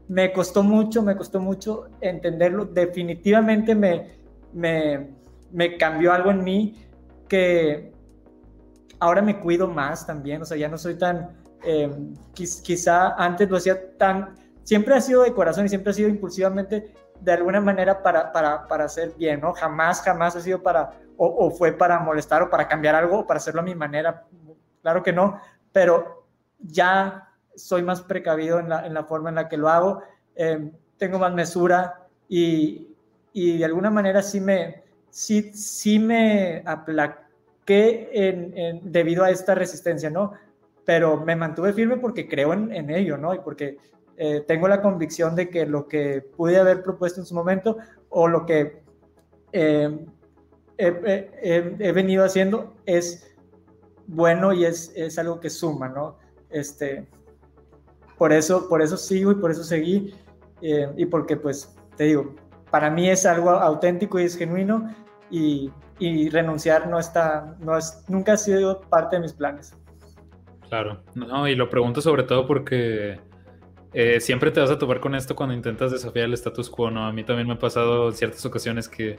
me costó mucho, me costó mucho entenderlo. Definitivamente me, me, me cambió algo en mí que ahora me cuido más también. O sea, ya no soy tan, eh, quizá antes lo hacía tan, siempre ha sido de corazón y siempre ha sido impulsivamente de alguna manera para, para, para hacer bien, ¿no? Jamás, jamás ha sido para o, fue para molestar o para cambiar algo o para hacerlo a mi manera. Claro que no, pero ya soy más precavido en la, en la forma en la que lo hago, em, tengo más mesura y, y, de alguna manera sí me, sí, sí me aplaqué en, debido a esta resistencia, ¿no? Pero me mantuve firme porque creo en, en ello, ¿no? Y porque eh, tengo la convicción de que lo que pude haber propuesto en su momento o lo que eh, he, venido haciendo es bueno y es, es, algo que suma, ¿no? Este, por eso, por eso sigo y por eso seguí eh, y porque pues te digo, para mí es algo auténtico y es genuino y, y renunciar no está, no es, nunca ha sido parte de mis planes. Claro, no, y lo pregunto sobre todo porque eh, siempre te vas a topar con esto cuando intentas desafiar el status quo, ¿no? A mí también me ha pasado en ciertas ocasiones que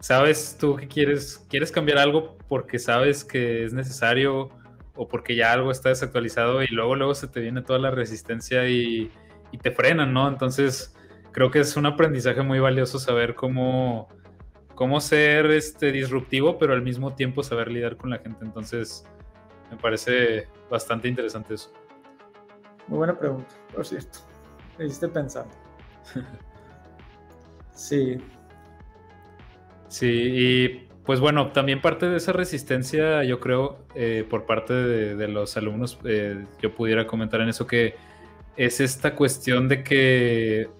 sabes tú que quieres, quieres cambiar algo porque sabes que es necesario o porque ya algo está desactualizado y luego luego se te viene toda la resistencia y, te frenan, ¿no? Entonces creo que es un aprendizaje muy valioso saber cómo, cómo ser este, disruptivo, pero al mismo tiempo saber lidiar con la gente. Entonces me parece bastante interesante eso. Muy buena pregunta, por cierto. Me hiciste pensar. (laughs) sí, Sí, y pues bueno, también parte de esa resistencia, yo creo, eh, por parte de, los alumnos, eh, yo pudiera comentar en eso que es esta cuestión de que,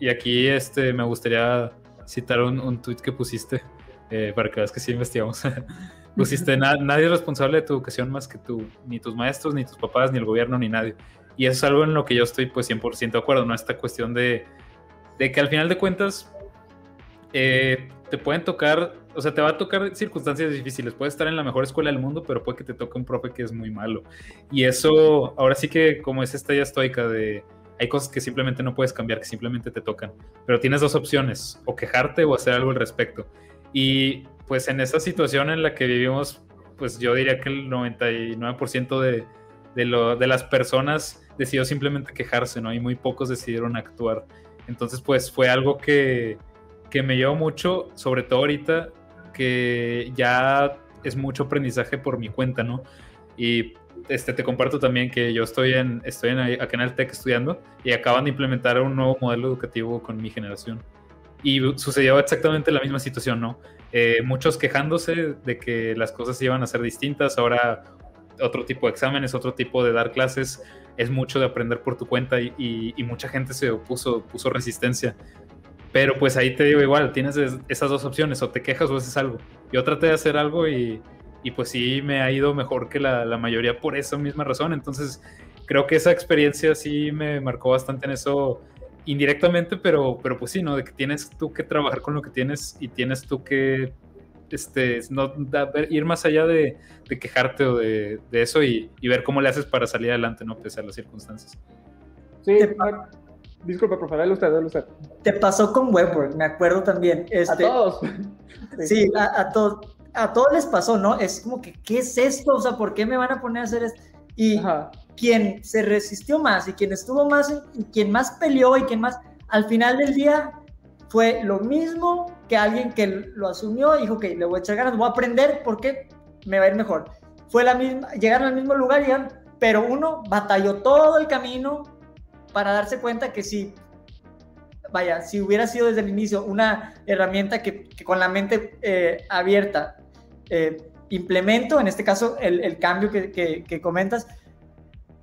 y aquí este, me gustaría citar un, un tweet que pusiste, eh, para que veas que sí investigamos. (laughs) pusiste, nadie es responsable de tu educación más que tú, ni tus maestros, ni tus papás, ni el gobierno, ni nadie. Y eso es algo en lo que yo estoy pues 100% de acuerdo, ¿no? Esta cuestión de, de que al final de cuentas eh, te pueden tocar, o sea, te va a tocar circunstancias difíciles. Puedes estar en la mejor escuela del mundo, pero puede que te toque un profe que es muy malo. Y eso, ahora sí que como es esta ya estoica de, hay cosas que simplemente no puedes cambiar, que simplemente te tocan. Pero tienes dos opciones, o quejarte o hacer algo al respecto. Y pues en esa situación en la que vivimos, pues yo diría que el 99% de, de, lo, de las personas decidió simplemente quejarse, ¿no? Y muy pocos decidieron actuar. Entonces, pues fue algo que que me llevo mucho, sobre todo ahorita, que ya es mucho aprendizaje por mi cuenta, ¿no? Y este, te comparto también que yo estoy, en, estoy en, acá en el TEC estudiando y acaban de implementar un nuevo modelo educativo con mi generación. Y sucedió exactamente la misma situación, ¿no? Eh, muchos quejándose de que las cosas iban a ser distintas, ahora otro tipo de exámenes, otro tipo de dar clases, es mucho de aprender por tu cuenta y, mucha gente se opuso, puso resistencia. Pero pues ahí te digo igual, tienes esas dos opciones, o te quejas o haces algo. Yo traté de hacer algo y, pues sí me ha ido mejor que la, mayoría por esa misma razón. Entonces creo que esa experiencia sí me marcó bastante en eso indirectamente, pero, pero pues sí, ¿no? De que tienes tú que trabajar con lo que tienes y tienes tú que este, no, ir más allá de, quejarte o de, eso y, ver cómo le haces para salir adelante, ¿no? Pese a las circunstancias. Sí, disculpa, por favor, usted, usted. Te pasó con Webwork, me acuerdo también. Este, a todos. (laughs) Sí, a, todos. A todos les pasó, ¿no? Es como que, ¿qué es esto? O sea, ¿por qué me van a poner a hacer esto? Y quien se resistió más y quien estuvo más y quien más peleó y quien más, al final del día fue lo mismo que alguien que lo asumió y dijo, ok, le voy a echar ganas, voy a aprender porque me va a ir mejor. Fue la misma, llegaron al mismo lugar, pero uno batalló todo el camino para darse cuenta que si, vaya, si hubiera sido desde el inicio una herramienta que, con la mente eh, abierta eh, implemento, en este caso el, el cambio que, que, comentas,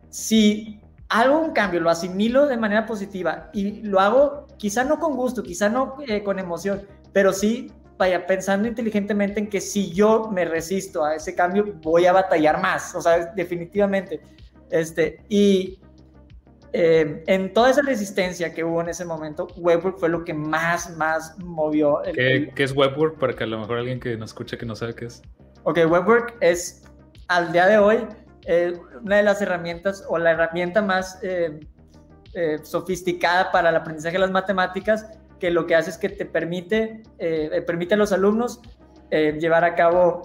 si hago un cambio, lo asimilo de manera positiva y lo hago quizá no con gusto, quizá no eh, con emoción, pero sí vaya pensando inteligentemente en que si yo me resisto a ese cambio, voy a batallar más, o sea, definitivamente. Este, y eh, en toda esa resistencia que hubo en ese momento, Webwork fue lo que más, más movió. ¿Qué, ¿Qué, es Webwork? Para que a lo mejor alguien que nos escuche que no sabe qué es. Ok, Webwork es al día de hoy eh, una de las herramientas o la herramienta más eh, eh, sofisticada para el aprendizaje de las matemáticas que lo que hace es que te permite, permite a los alumnos llevar a cabo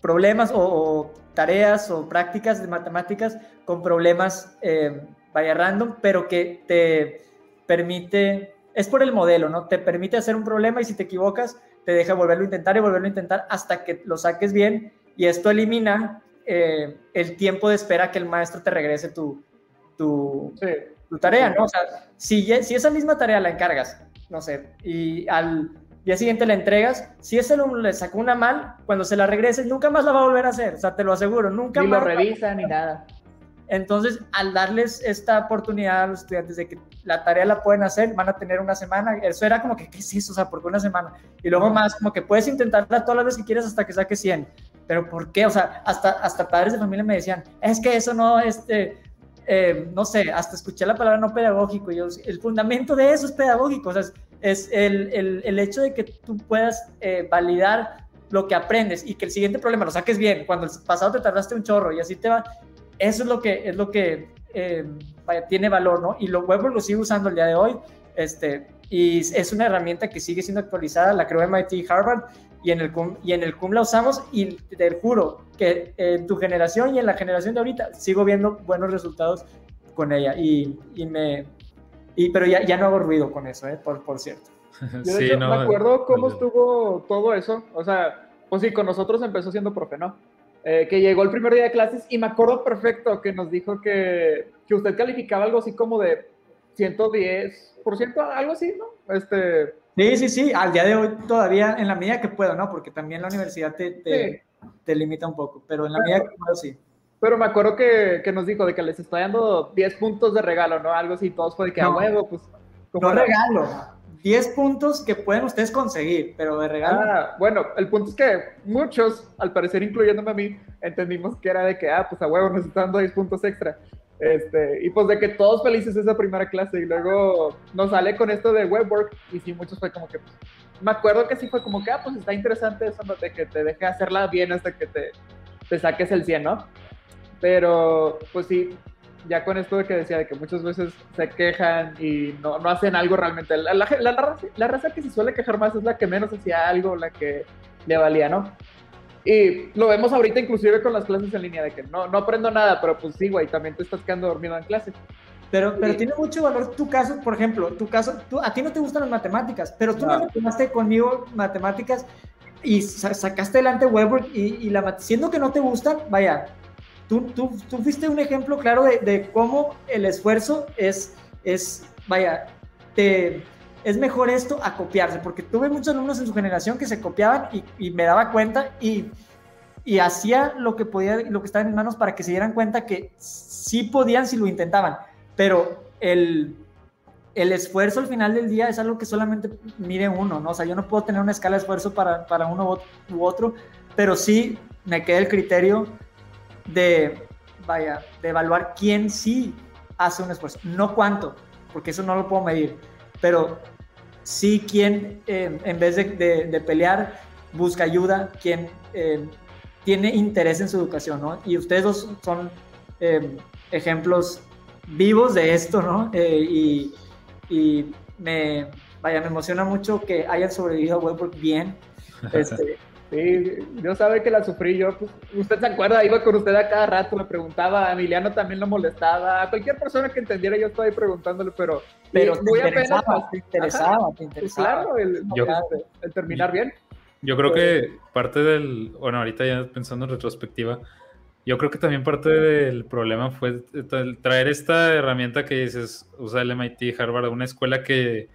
problemas o, tareas o prácticas de matemáticas con problemas vaya random, pero que te permite, es por el modelo, ¿no? Te permite hacer un problema y si te equivocas, te deja volverlo a intentar y volverlo a intentar hasta que lo saques bien y esto elimina eh, el tiempo de espera que el maestro te regrese tu, tu, tu tarea, ¿no? O sea, si, si esa misma tarea la encargas, no sé, y al día siguiente la entregas, si ese alumno le sacó una mal, cuando se la regrese, nunca más la va a volver a hacer, o sea, te lo aseguro, nunca ni más. Ni lo revisa ni nada. Entonces, al darles esta oportunidad a los estudiantes de que la tarea la pueden hacer, van a tener una semana, eso era como que, ¿qué es eso? O sea, ¿por qué una semana? Y luego más, como que puedes intentarla todas las veces que quieras hasta que saques 100. Pero ¿por qué? O sea, hasta, hasta padres de familia me decían, es que eso no, este, eh, no sé, hasta escuché la palabra no pedagógico. Y yo, el fundamento de eso es pedagógico, o sea, es, el, el, el, hecho de que tú puedas eh, validar lo que aprendes y que el siguiente problema lo saques bien, cuando el pasado te tardaste un chorro y así te va, eso es lo que, es lo que eh, tiene valor, ¿no? Y lo web lo sigo usando el día de hoy, este, y es una herramienta que sigue siendo actualizada, la creó MIT Harvard, y en el CUM, y en el CUM la usamos, y te juro que en tu generación y en la generación de ahorita sigo viendo buenos resultados con ella, y, y me... Y, pero ya, ya no hago ruido con eso, ¿eh? por, por cierto. (laughs) Yo de hecho, me acuerdo cómo estuvo todo eso, o sea, pues sí, con nosotros empezó siendo profe, ¿no? Eh, que llegó el primer día de clases y me acuerdo perfecto que nos dijo que, que usted calificaba algo así como de 110%, algo así, ¿no? Este... Sí, sí, sí, al día de hoy todavía en la medida que puedo, ¿no? Porque también la universidad te, te, te limita un poco, pero en la medida que puedo, sí. Pero me acuerdo que, que, nos dijo de que les estoy dando 10 puntos de regalo, ¿no? Algo así, todos fue de que a huevo, pues... Como no regalo, 10 puntos que pueden ustedes conseguir, pero de regalo. Ah, bueno, el punto es que muchos, al parecer incluyéndome a mí, entendimos que era de que, ah, pues a huevo nos están dando 10 puntos extra. Este, y pues de que todos felices esa primera clase y luego nos sale con esto de webwork y sí, muchos fue como que, pues, me acuerdo que sí fue como que, ah, pues está interesante eso, de que te deje hacerla bien hasta que te, saques el 100, ¿no? Pero, pues sí, ya con esto de que decía de que muchas veces se quejan y no, no hacen algo realmente. La, la, la, raza, que se suele quejar más es la que menos hacía algo, la que le valía, ¿no? Y lo vemos ahorita inclusive con las clases en línea, de que no, no aprendo nada, pero pues sí, güey, también te estás quedando dormido en clase. Pero, pero tiene mucho valor tu caso, por ejemplo, tu caso, tú, a ti no te gustan las matemáticas, pero tú no, me tomaste conmigo matemáticas y sacaste adelante Weber y, y la, siendo que no te gustan, vaya, tú, tú, fuiste un ejemplo claro de, cómo el esfuerzo es, es vaya, te, es mejor esto a copiarse, porque tuve muchos alumnos en su generación que se copiaban y, me daba cuenta y, hacía lo que podía, lo que estaba en mis manos para que se dieran cuenta que sí podían si lo intentaban, pero el, el esfuerzo al final del día es algo que solamente mide uno, ¿no? O sea, yo no puedo tener una escala de esfuerzo para, para uno u otro, pero sí me queda el criterio de, vaya, de evaluar quién sí hace un esfuerzo. No cuánto, porque eso no lo puedo medir, pero sí quién, eh, en vez de, pelear, busca ayuda, quién eh, tiene interés en su educación, ¿no? Y ustedes dos son eh, ejemplos vivos de esto, ¿no? (laughs) y, y me, vaya, me emociona mucho que hayan sobrevivido a Webwork bien. (laughs) Este, Sí, Dios sabe que la sufrí yo. Pues, usted se acuerda, iba con usted a cada rato, me preguntaba, a Emiliano también lo molestaba, a cualquier persona que entendiera yo estaba ahí preguntándole, pero, pero muy te interesaba, te interesaba, te pues interesaba. claro, el, terminar bien. Yo creo que parte del, bueno, ahorita ya pensando en retrospectiva, yo creo que también parte del problema fue traer esta herramienta que dices, usa el MIT, Harvard, una escuela que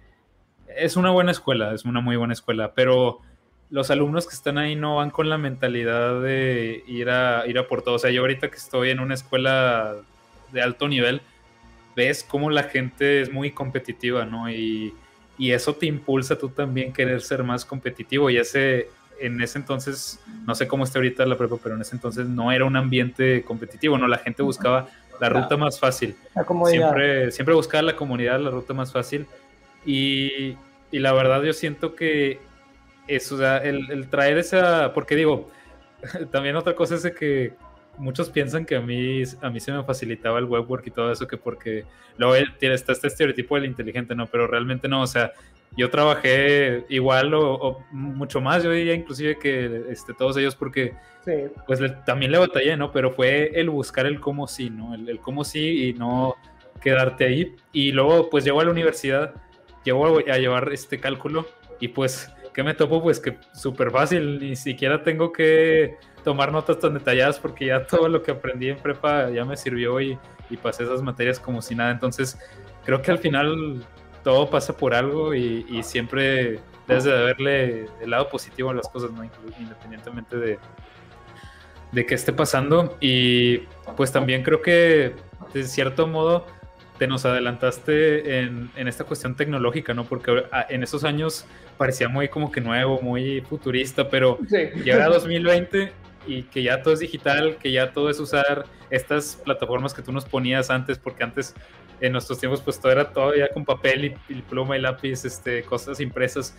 es una buena escuela, es una muy buena escuela, pero los alumnos que están ahí no van con la mentalidad de ir a, ir a por todo. O sea, yo ahorita que estoy en una escuela de alto nivel, ves cómo la gente es muy competitiva, ¿no? Y, eso te impulsa tú también querer ser más competitivo. Y ese, en ese entonces, no sé cómo está ahorita la prepa, pero en ese entonces no era un ambiente competitivo, ¿no? La gente buscaba la ruta más fácil. Siempre, siempre buscaba la comunidad, la ruta más fácil. Y, y la verdad yo siento que eso, o sea, el, traer esa, porque digo, (laughs) también otra cosa es de que muchos piensan que a mí, a mí se me facilitaba el webwork y todo eso, que porque luego está este estereotipo del inteligente, ¿no? Pero realmente no, o sea, yo trabajé igual o, mucho más, yo diría inclusive que este, todos ellos porque pues también le batallé, ¿no? Pero fue el buscar el cómo sí, ¿no? El, el, cómo sí y no quedarte ahí. Y luego pues llego a la universidad, llego a llevar este cálculo y pues ¿Qué me topo? Pues que súper fácil, ni siquiera tengo que tomar notas tan detalladas porque ya todo lo que aprendí en prepa ya me sirvió y, y pasé esas materias como si nada. Entonces, creo que al final todo pasa por algo y, y siempre debes de verle el lado positivo a las cosas, ¿no? independientemente de, de qué esté pasando. Y pues también creo que de cierto modo te nos adelantaste en, en, esta cuestión tecnológica, ¿no? Porque en esos años parecía muy como que nuevo, muy futurista, pero sí. llega 2020 y que ya todo es digital, que ya todo es usar estas plataformas que tú nos ponías antes, porque antes en nuestros tiempos pues todo era todo ya con papel y, pluma y lápiz, este, cosas impresas.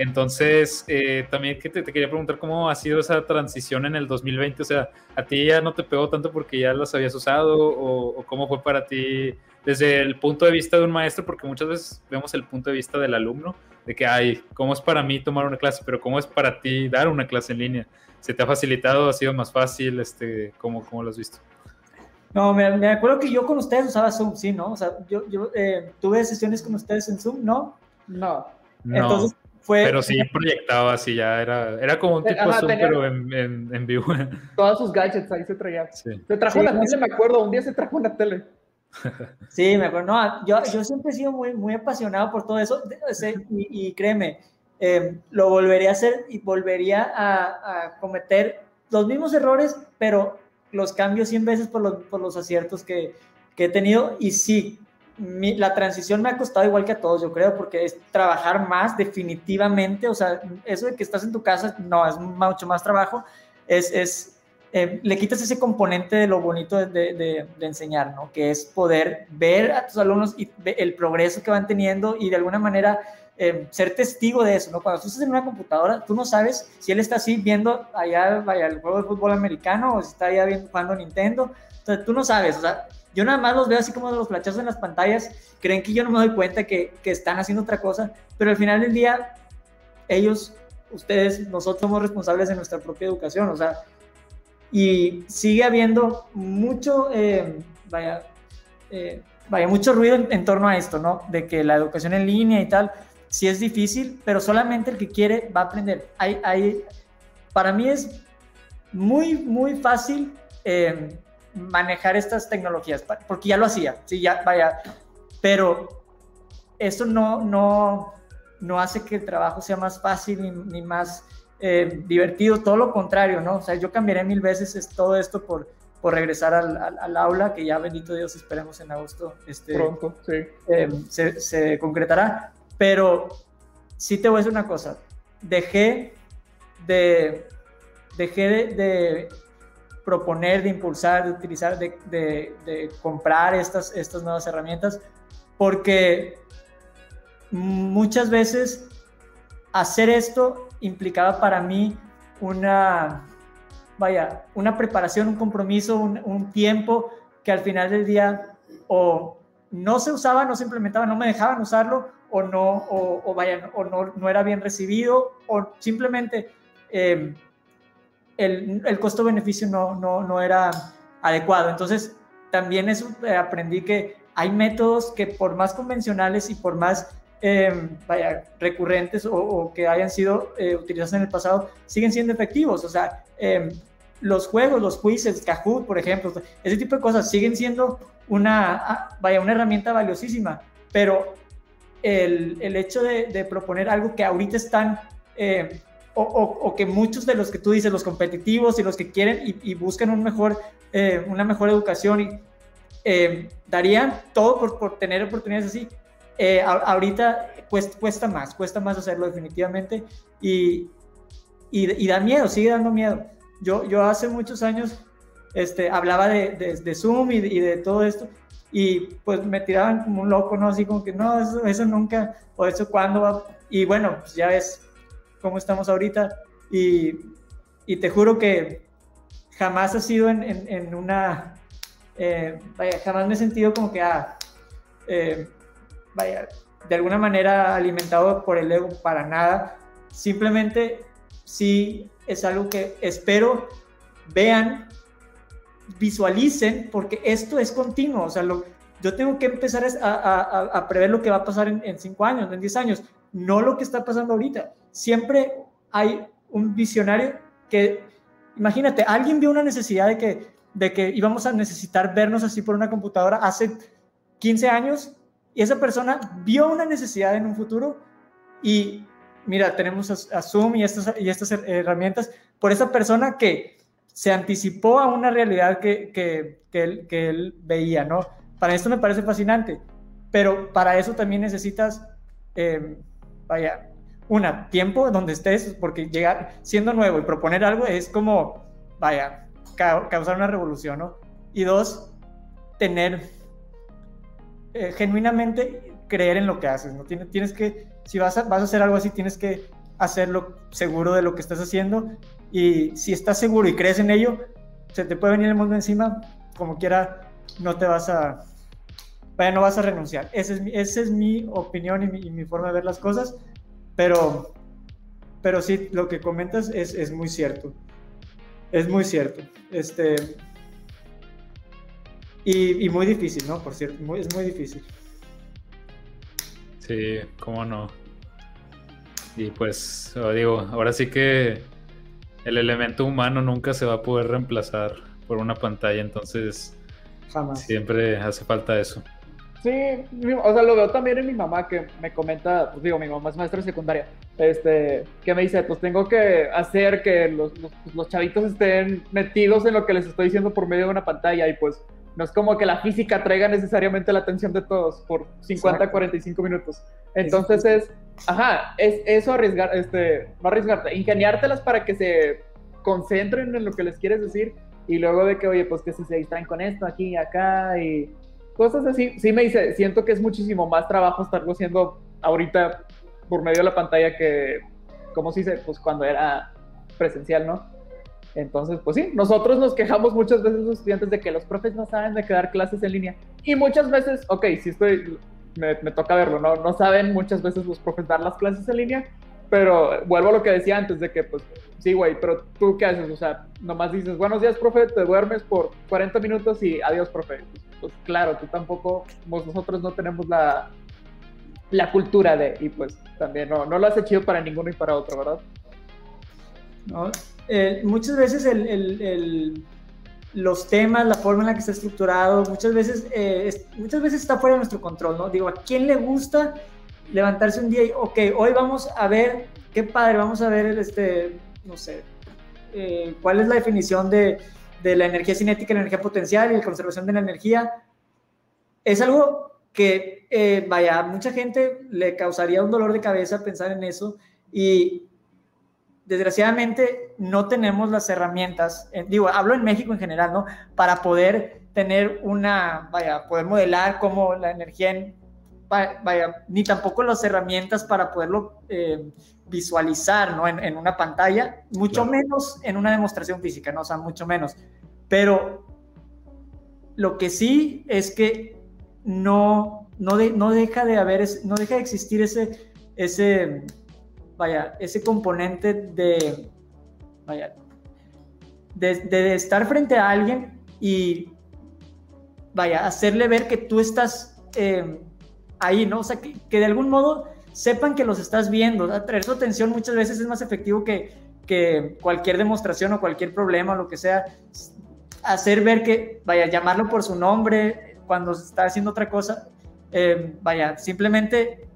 Entonces, eh, también que te, quería preguntar cómo ha sido esa transición en el 2020, o sea, ¿a ti ya no te pegó tanto porque ya las habías usado o, o cómo fue para ti desde el punto de vista de un maestro, porque muchas veces vemos el punto de vista del alumno, de que, ay, ¿cómo es para mí tomar una clase? Pero ¿cómo es para ti dar una clase en línea? ¿Se te ha facilitado? ¿Ha sido más fácil? Este, ¿cómo, cómo lo has visto? No, me, acuerdo que yo con ustedes usaba Zoom, sí, ¿no? O sea, yo, yo eh, tuve sesiones con ustedes en Zoom, ¿no? No. Entonces fue... Pero sí proyectaba así, ya era, era como un tipo Zoom, pero en, en, en, vivo. (laughs) Todos sus gadgets ahí se traía. Se trajo la tele, me acuerdo, un día se trajo una tele. (laughs) Sí, me acuerdo. No, yo, yo siempre he sido muy, muy apasionado por todo eso y, créeme, em, lo volvería a hacer y volvería a, cometer los mismos errores, pero los cambio 100 veces por los, por los aciertos que, que, he tenido. Y sí, la transición me ha costado igual que a todos, yo creo, porque es trabajar más definitivamente. O sea, eso de que estás en tu casa, no, es mucho más trabajo. Es, es eh, le quitas ese componente de lo bonito de, de, enseñar, ¿no? Que es poder ver a tus alumnos y el progreso que van teniendo y de alguna manera eh, ser testigo de eso, ¿no? Cuando tú estás en una computadora, tú no sabes si él está así viendo allá vaya, el juego de fútbol americano o si está allá viendo, jugando Nintendo. Entonces, tú no sabes, o sea, yo nada más los veo así como los flachazos en las pantallas, creen que yo no me doy cuenta que, que están haciendo otra cosa, pero al final del día, ellos, ustedes, nosotros somos responsables de nuestra propia educación, o sea, y sigue habiendo mucho, eh, vaya, eh, vaya, mucho ruido en, torno a esto, ¿no? De que la educación en línea y tal, sí es difícil, pero solamente el que quiere va a aprender. Hay, hay, para mí es muy, muy fácil eh, manejar estas tecnologías, porque ya lo hacía, sí, ya, vaya, pero eso no, no, no hace que el trabajo sea más fácil ni, ni más eh, divertido, todo lo contrario, ¿no? O sea, yo cambiaré mil veces todo esto por, por regresar al, al, aula, que ya bendito Dios esperemos en agosto. Este, Pronto, sí. Eh, se, se, concretará. Pero sí te voy a decir una cosa, dejé de, dejé de, proponer, de impulsar, de utilizar, de, de, comprar estas, estas nuevas herramientas, porque muchas veces hacer esto implicaba para mí una, vaya, una preparación, un compromiso, un, tiempo que al final del día o no se usaba, no se implementaba, no me dejaban usarlo o no, o, vaya, o no, no, era bien recibido o simplemente em, el, el costo-beneficio no, no, no era adecuado. Entonces, también eso, eh, aprendí que hay métodos que por más convencionales y por más Em, vaya, recurrentes o, que hayan sido eh, utilizados en el pasado siguen siendo efectivos. O sea, em, los juegos, los quizzes, Kahoot, por ejemplo, ese tipo de cosas siguen siendo una, ah, vaya, una herramienta valiosísima, pero el, el hecho de, proponer algo que ahorita están, em, o, o, que muchos de los que tú dices, los competitivos y los que quieren y, buscan un mejor, eh, una mejor educación, y, darían todo por, por tener oportunidades así, eh, ahorita cuesta, cuesta, más, cuesta más hacerlo definitivamente y, y, da miedo, sigue dando miedo. Yo, yo hace muchos años este, hablaba de, de, Zoom y, de todo esto y pues me tiraban como un loco, ¿no? Así como que no, eso, eso nunca, o eso cuándo va. Y bueno, pues ya ves cómo estamos ahorita y, y te juro que jamás ha sido en, en, una, eh, vaya, jamás me he sentido como que, ah, eh, vaya, de alguna manera alimentado por el ego, para nada. Simplemente sí es algo que espero vean, visualicen, porque esto es continuo. O sea, lo, yo tengo que empezar a, a, prever lo que va a pasar en, en cinco años, en diez años, no lo que está pasando ahorita. Siempre hay un visionario que, imagínate, alguien vio una necesidad de que, de que íbamos a necesitar vernos así por una computadora hace 15 años y esa persona vio una necesidad en un futuro y mira, tenemos a, Zoom y estas, y estas herramientas por esa persona que se anticipó a una realidad que, que, que, él, que él veía, ¿no? Para esto me parece fascinante, pero para eso también necesitas, em, vaya, una, tiempo donde estés, porque llegar siendo nuevo y proponer algo es como, vaya, causar una revolución, ¿no? Y dos, tener eh, genuinamente creer en lo que haces, ¿no? Tienes, tienes que, si vas a, vas a hacer algo así, tienes que hacerlo seguro de lo que estás haciendo y si estás seguro y crees en ello, se te puede venir el mundo encima, como quiera, no te vas a, vaya, no vas a renunciar. Esa es mi, esa es mi opinión y mi, y mi, forma de ver las cosas, pero, pero sí, lo que comentas es, es muy cierto. Es muy cierto. Este, y, muy difícil, ¿no? Por cierto, es muy difícil. Sí, cómo no. Y pues, digo, ahora sí que el elemento humano nunca se va a poder reemplazar por una pantalla, entonces Jamás. siempre hace falta eso. Sí, o sea, lo veo también en mi mamá que me comenta, pues digo, mi mamá es maestra secundaria, este, que me dice, pues tengo que hacer que los, los, los chavitos estén metidos en lo que les estoy diciendo por medio de una pantalla y pues no es como que la física traiga necesariamente la atención de todos por 50, 45 minutos. Entonces es, ajá, es eso arriesgar, este, no arriesgarte, ingeniártelas para que se concentren en lo que les quieres decir y luego de que, oye, pues que si se distraen con esto, aquí, acá y cosas así. Sí me dice, siento que es muchísimo más trabajo estarlo haciendo ahorita por medio de la pantalla que, como se dice, pues cuando era presencial, ¿no? Entonces, pues sí, nosotros nos quejamos muchas veces los estudiantes de que los profes no saben de quedar clases en línea. Y muchas veces, ok, sí estoy, me, toca verlo, ¿no? No saben muchas veces los profes dar las clases en línea, pero vuelvo a lo que decía antes de que, pues, sí, güey, pero tú qué haces, o sea, nomás dices, buenos días, profe, te duermes por 40 minutos y adiós, profe. Pues, claro, tú tampoco, pues, nosotros no tenemos la, la cultura de, y pues también no, no lo has hecho para ninguno y para otro, ¿verdad? No, muchas veces los temas, la forma en la que está estructurado, muchas veces, eh, muchas veces está fuera de nuestro control, ¿no? Digo, ¿a quién le gusta levantarse un día y, ok, hoy vamos a ver, qué padre, vamos a ver, este, no sé, eh, cuál es la definición de, de la energía cinética, la energía potencial y la conservación de la energía? Es algo que, eh, vaya, mucha gente le causaría un dolor de cabeza pensar en eso y desgraciadamente no tenemos las herramientas, digo, hablo en México en general, ¿no? Para poder tener una, vaya, poder modelar cómo la energía, en, vaya, ni tampoco las herramientas para poderlo eh, visualizar, ¿no? En, una pantalla, mucho menos en una demostración física, ¿no? O sea, mucho menos. Pero lo que sí es que no, no, no deja de haber, no deja de existir ese, ese, vaya, ese componente de, vaya, de, estar frente a alguien y, vaya, hacerle ver que tú estás eh, ahí, ¿no? O sea, que, de algún modo sepan que los estás viendo. Atraer su atención muchas veces es más efectivo que, cualquier demostración o cualquier problema o lo que sea. Hacer ver que, vaya, llamarlo por su nombre cuando está haciendo otra cosa. Eh, vaya, simplemente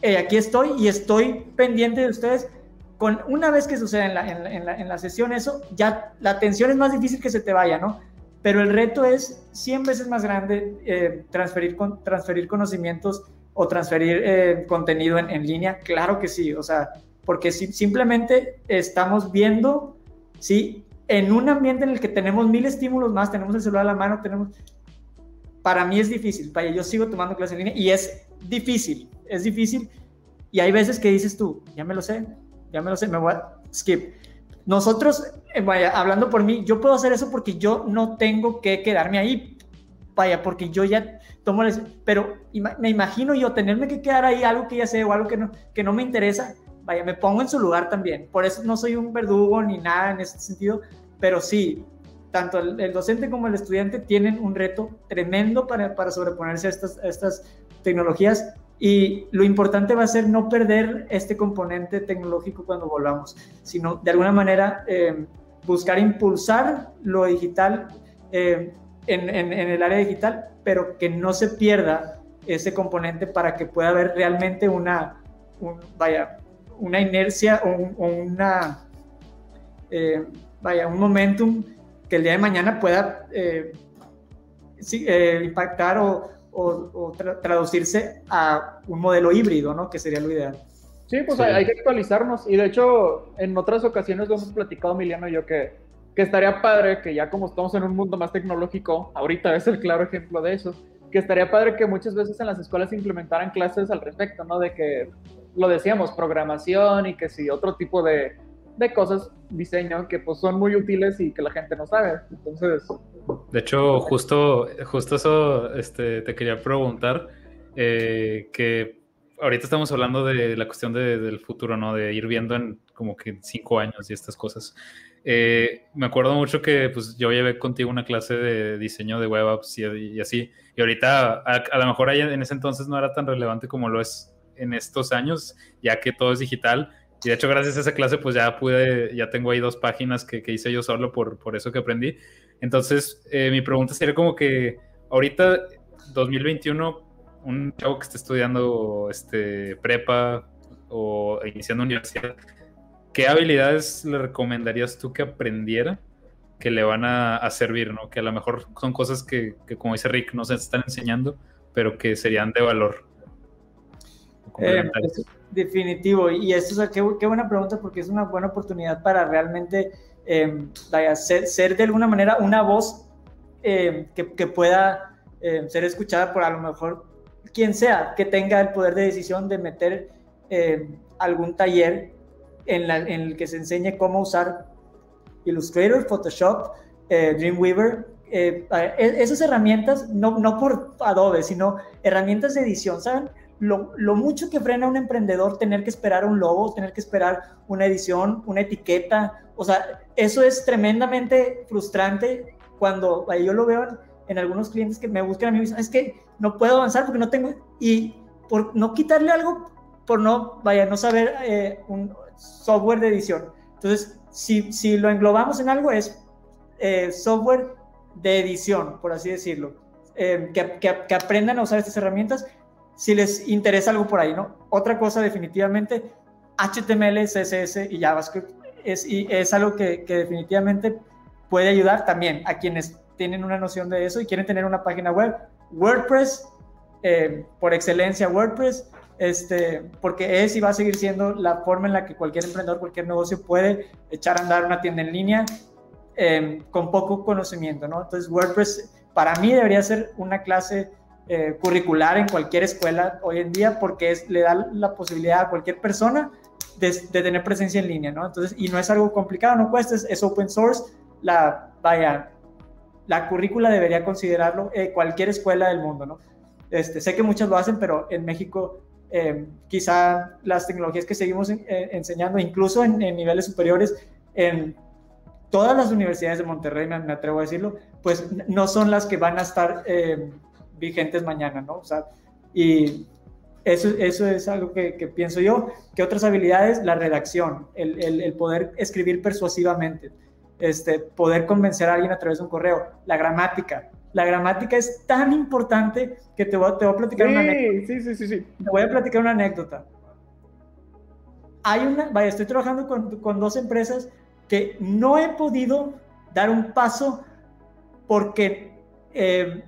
eh, aquí estoy y estoy pendiente de ustedes. Con una vez que la, en, la, en la, sesión eso, ya la atención es más difícil que se te vaya, ¿no? Pero el reto es 100 veces más grande eh, transferir, con, transferir conocimientos o transferir eh, contenido en, en, línea. Claro que sí, o sea, porque si, simplemente estamos viendo, ¿sí? En un ambiente en el que tenemos mil estímulos más, tenemos el celular a la mano, tenemos... Para mí es difícil, vaya, yo sigo tomando clases en línea y es difícil, es difícil. Y hay veces que dices tú, ya me lo sé, ya me lo sé, me voy a skip. Nosotros, eh, vaya, hablando por mí, yo puedo hacer eso porque yo no tengo que quedarme ahí, vaya, porque yo ya tomo, pero me imagino yo tenerme que quedar ahí algo que ya sé o algo que no, que no me interesa, vaya, me pongo en su lugar también. Por eso no soy un verdugo ni nada en ese sentido, pero sí, tanto el, docente como el estudiante tienen un reto tremendo para, para sobreponerse a estas, a estas tecnologías y lo importante va a ser no perder este componente tecnológico cuando volvamos, sino de alguna manera eh, buscar impulsar lo digital eh, en, en, el área digital, pero que no se pierda ese componente para que pueda haber realmente una, vaya, una inercia o, una, eh, vaya, un momentum que el día de mañana pueda impactar o, o, traducirse a un modelo híbrido, ¿no? Que sería lo ideal. Sí, pues Hay, que actualizarnos. Y de hecho, en otras ocasiones lo hemos platicado Emiliano y yo que, que estaría padre que ya como estamos en un mundo más tecnológico, ahorita es el claro ejemplo de eso, que estaría padre que muchas veces en las escuelas implementaran clases al respecto, ¿no? De que, lo decíamos, programación y que si otro tipo de, de cosas, diseño, que pues son muy útiles y que la gente no sabe. Entonces... De hecho, justo, justo eso este, te quería preguntar, eh, que ahorita estamos hablando de la cuestión del futuro, ¿no? De ir viendo en como que cinco años y estas cosas. Eh, me acuerdo mucho que pues yo llevé contigo una clase de diseño de web apps y, así, y ahorita a, a, lo mejor en ese entonces no era tan relevante como lo es en estos años, ya que todo es digital, y de hecho, gracias a esa clase, pues ya pude, ya tengo ahí dos páginas que, que hice yo solo por, por eso que aprendí. Entonces, eh, mi pregunta sería como que ahorita, 2021, un chavo que esté estudiando este, prepa o iniciando universidad, ¿qué habilidades le recomendarías tú que aprendiera que le van a, a servir, ¿no? Que a lo mejor son cosas que, que, como dice Rick, no se están enseñando, pero que serían de valor. Eh, definitivo, y esto es qué, qué, buena pregunta porque es una buena oportunidad para realmente eh, ser, ser, de alguna manera una voz eh, que, pueda eh, ser escuchada por a lo mejor quien sea que tenga el poder de decisión de meter algún taller en, la, en, el que se enseñe cómo usar Illustrator, Photoshop, Dreamweaver. E, esas herramientas, no, no por Adobe, sino herramientas de edición, ¿saben? Lo, mucho que frena a un emprendedor tener que esperar un logo, tener que esperar una edición, una etiqueta. O sea, eso es tremendamente frustrante cuando yo lo veo en, algunos clientes que me buscan a mí y dicen, es que no puedo avanzar porque no tengo... Y por no quitarle algo, por no, vaya, no saber eh, un software de edición. Entonces, si, si lo englobamos en algo, es eh, software de edición, por así decirlo. Eh, que, que, aprendan a usar estas herramientas si les interesa algo por ahí, ¿no? Otra cosa definitivamente, HTML, CSS y JavaScript es, es algo que, definitivamente puede ayudar también a quienes tienen una noción de eso y quieren tener una página web. WordPress, eh, por excelencia WordPress, este, porque es y va a seguir siendo la forma en la que cualquier emprendedor, cualquier negocio puede echar a andar una tienda en línea em, con poco conocimiento, ¿no? Entonces WordPress para mí debería ser una clase eh, curricular en cualquier escuela hoy en día porque es, le da la posibilidad a cualquier persona de, tener presencia en línea, ¿no? Entonces, y no es algo complicado, no cuesta, es, open source, la, vaya, la currícula debería considerarlo eh, cualquier escuela del mundo, ¿no? Este, sé que muchas lo hacen, pero en México eh, quizá las tecnologías que seguimos enseñando, incluso en, niveles superiores, en todas las universidades de Monterrey, me, atrevo a decirlo, pues no son las que van a estar vigentes mañana, ¿no? O sea, y eso, eso es algo que, pienso yo. ¿Qué otras habilidades? La redacción, el, el, poder escribir persuasivamente, este, poder convencer a alguien a través de un correo, la gramática. La gramática es tan importante que te voy, te voy a platicar una anécdota. Sí, sí, sí, sí. Te voy a platicar una anécdota. Hay una, vaya, estoy trabajando con, con dos empresas que no he podido dar un paso porque eh,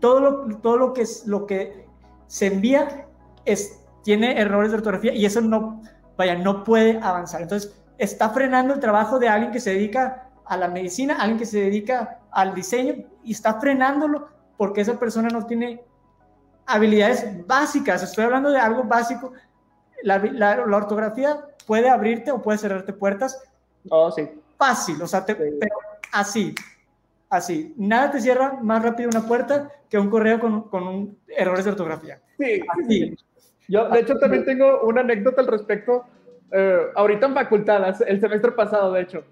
todo lo, todo lo que, es, lo que se envía es, tiene errores de ortografía y eso no, vaya, no puede avanzar. Entonces, está frenando el trabajo de alguien que se dedica a la medicina, alguien que se dedica al diseño y está frenándolo porque esa persona no tiene habilidades básicas. Estoy hablando de algo básico. La, la, ortografía puede abrirte o puede cerrarte puertas. Oh, sí. Fácil, o sea, pero así así. Nada te cierra más rápido una puerta que un correo con, con errores de ortografía. Sí, sí. Yo, de hecho, también tengo una anécdota al respecto. Eh, ahorita en facultad, el semestre pasado, de hecho,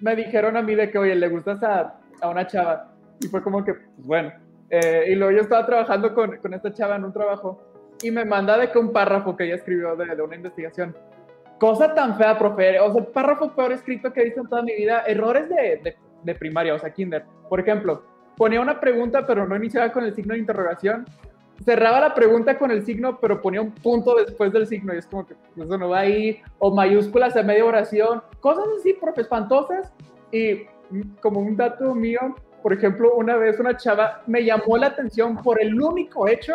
me dijeron a mí de que, oye, le gustas a, a una chava. Y fue como que, pues bueno. Eh, y luego yo estaba trabajando con, con, esta chava en un trabajo y me manda de que un párrafo que ella escribió de, de una investigación. Cosa tan fea, profe. O sea, párrafo peor escrito que he visto en toda mi vida. Errores de, de de primaria, o sea, kinder. Por ejemplo, ponía una pregunta pero no iniciaba con el signo de interrogación, cerraba la pregunta con el signo pero ponía un punto después del signo y es como que pues, eso no va ahí, o mayúsculas a media oración, cosas así, profe, espantosas. Y como un dato mío, por ejemplo, una vez una chava me llamó la atención por el único hecho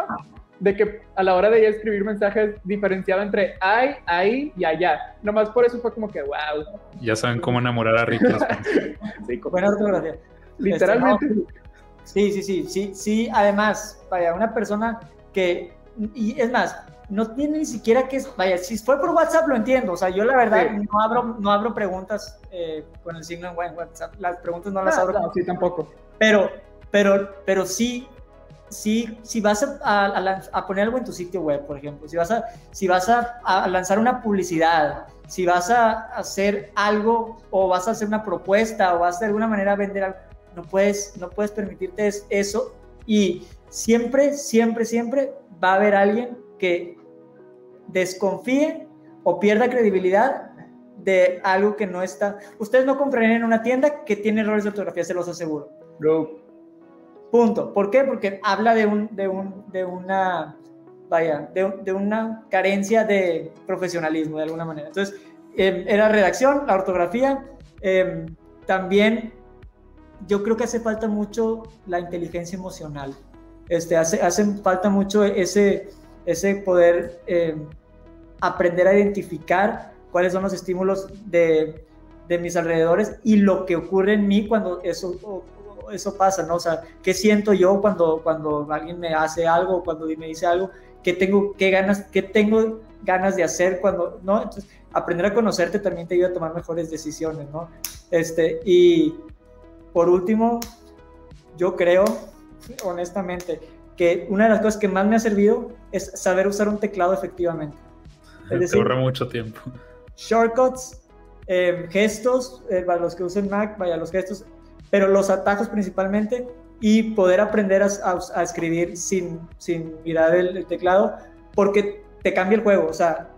de que a la hora de ella escribir mensajes diferenciaba entre ay, ahí y allá. Nomás por eso fue como que, wow. Ya saben cómo enamorar a Ricky. (laughs) sí, buena ortografía. (laughs) Literalmente. Este, sí, sí, sí, sí, sí. Además, vaya, una persona que, y es más, no tiene ni siquiera que, vaya, si fue por WhatsApp lo entiendo, o sea, yo la verdad no, abro, no abro preguntas eh, con el signo en WhatsApp, las preguntas no las abro. No, sí, tampoco. Pero, pero, pero sí si, si vas a, poner algo en tu sitio web, por ejemplo, si vas, a, si vas a, lanzar una publicidad, si vas a hacer algo o vas a hacer una propuesta o vas de alguna manera a vender algo, no puedes, no puedes permitirte eso y siempre, siempre, siempre va a haber alguien que desconfíe o pierda credibilidad de algo que no está. Ustedes no comprarían en una tienda que tiene errores de ortografía, se los aseguro. No. Punto. ¿Por qué? Porque habla de, un, de, un, de una, vaya, de, de, una carencia de profesionalismo de alguna manera. Entonces, eh, era redacción, la ortografía. Em, también yo creo que hace falta mucho la inteligencia emocional. Este, hace, hace falta mucho ese, ese poder em, aprender a identificar cuáles son los estímulos de, de mis alrededores y lo que ocurre en mí cuando eso eso pasa, ¿no? O sea, ¿qué siento yo cuando, cuando alguien me hace algo, cuando me dice algo? ¿Qué tengo, qué ganas, qué tengo ganas de hacer cuando, ¿no? Entonces, aprender a conocerte también te ayuda a tomar mejores decisiones, ¿no? Este, y por último, yo creo, honestamente, que una de las cosas que más me ha servido es saber usar un teclado efectivamente. Es decir, ahorra mucho tiempo. Shortcuts, eh, gestos, eh, para los que usen Mac, vaya, los gestos, pero los atajos principalmente y poder aprender a, escribir sin, mirar el, teclado, porque te cambia el juego. O sea,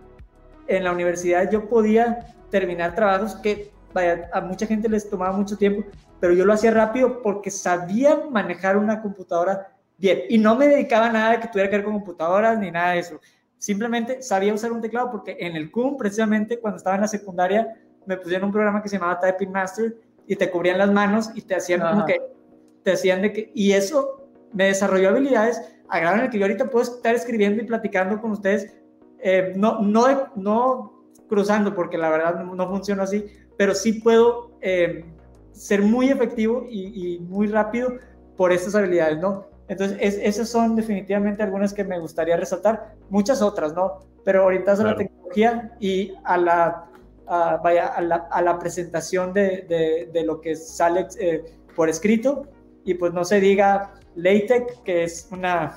en la universidad yo podía terminar trabajos que vaya, a mucha gente les tomaba mucho tiempo, pero yo lo hacía rápido porque sabía manejar una computadora bien y no me dedicaba a nada que tuviera que ver con computadoras ni nada de eso. Simplemente sabía usar un teclado porque en el CUM, precisamente cuando estaba en la secundaria, me pusieron un programa que se llamaba Typing Master y te cubrían las manos y te hacían como que, te hacían de que, y eso me desarrolló habilidades a grado en el que yo ahorita puedo estar escribiendo y platicando con ustedes, eh, no, no, no cruzando, porque la verdad no, funciona así, pero sí puedo eh, ser muy efectivo y, muy rápido por estas habilidades, ¿no? Entonces, esas son definitivamente algunas que me gustaría resaltar, muchas otras, ¿no? Pero orientadas a la tecnología y a la, vaya, a la, a la presentación de, de, de, lo que sale eh, por escrito y pues no se diga LaTeX, que es una...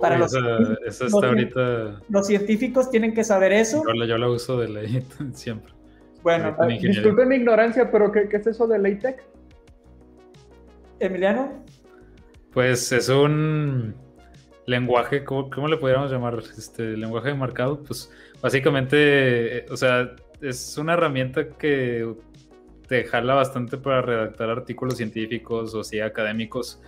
Para los, ahorita... los científicos tienen que saber eso. Yo, la uso de LaTeX (laughs) siempre. Bueno, ah, disculpen mi ignorancia, pero ¿qué, ¿qué, es eso de LaTeX? Emiliano. Pues es un lenguaje, ¿cómo, cómo le podríamos llamar? Este lenguaje de marcado. Pues básicamente, eh, o sea, es una herramienta que te jala bastante para redactar artículos científicos o sí académicos.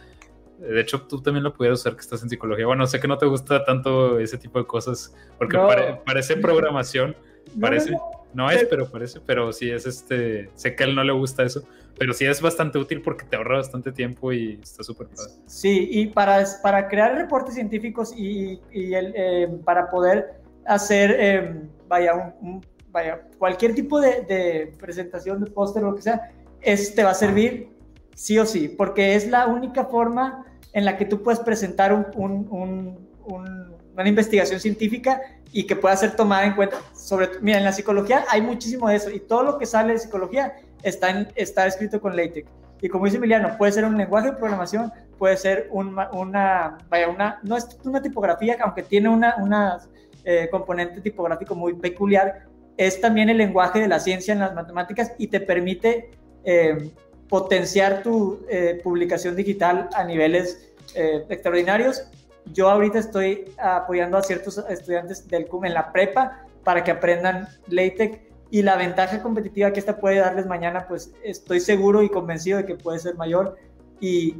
De hecho, tú también lo pudieras usar que estás en psicología. Bueno, sé que no te gusta tanto ese tipo de cosas porque parece (laughs) programación. parece, no, es, pero parece, pero sí es este. Sé que a él no le gusta eso, pero sí es bastante útil porque te ahorra bastante tiempo y está súper padre. Sí, y para, para crear reportes científicos y, y el, eh, para poder hacer, eh, vaya, un vaya, cualquier tipo de, presentación de póster lo que sea, este va a servir sí o sí, porque es la única forma en la que tú puedes presentar un, una investigación científica y que pueda ser tomada en cuenta. Sobre, mira, en la psicología hay muchísimo de eso y todo lo que sale de psicología está, en, está escrito con LaTeX. Y como dice Emiliano, puede ser un lenguaje de programación, puede ser una, vaya, una, no es una tipografía, aunque tiene una, una eh, componente tipográfico muy peculiar, es también el lenguaje de la ciencia en las matemáticas y te permite eh, potenciar tu eh, publicación digital a niveles eh, extraordinarios. Yo ahorita estoy apoyando a ciertos estudiantes del CUM en la prepa para que aprendan LaTeX y la ventaja competitiva que esta puede darles mañana, pues estoy seguro y convencido de que puede ser mayor. Y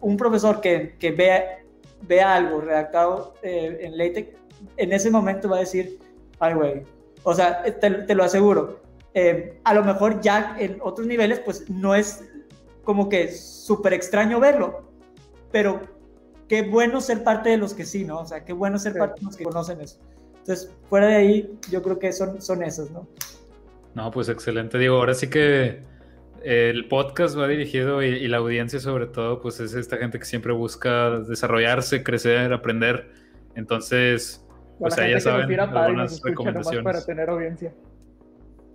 un profesor que, que vea, vea algo redactado en LaTeX, en ese momento va a decir, ay, güey, o sea, te, lo aseguro. Eh, a lo mejor ya en otros niveles, pues no es como que súper extraño verlo, pero qué bueno ser parte de los que sí, ¿no? O sea, qué bueno ser parte de los que conocen eso. Entonces, fuera de ahí, yo creo que son, son esos, ¿no? No, pues excelente. Digo, ahora sí que el podcast va dirigido y, la audiencia sobre todo, pues es esta gente que siempre busca desarrollarse, crecer, aprender. Entonces, pues ahí ya saben algunas recomendaciones. para tener audiencia.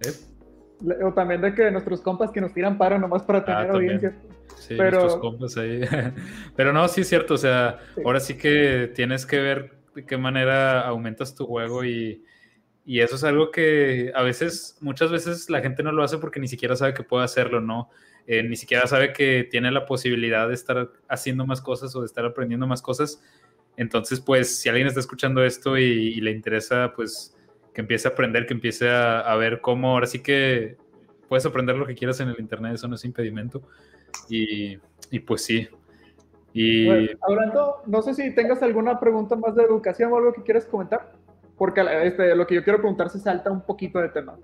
¿Eh? O también de que nuestros compas que nos tiran paro nomás para ah, tener audiencia. Sí, pero... nuestros compas ahí. (laughs) pero no, sí es cierto, o sea, ahora sí que tienes que ver de qué manera aumentas tu juego y, y eso es algo que a veces, muchas veces la gente no lo hace porque ni siquiera sabe que puede hacerlo, ¿no? Eh, ni siquiera sabe que tiene la posibilidad de estar haciendo más cosas o de estar aprendiendo más cosas entonces, pues, si alguien está escuchando esto y, le interesa, pues, que empiece a aprender, que empiece a, ver cómo, ahora sí que puedes aprender lo que quieras en el Internet, eso no es impedimento. Y, pues sí. Y... hablando, no sé si tengas alguna pregunta más de educación o algo que quieras comentar, porque este, lo que yo quiero preguntar se salta un poquito de tema.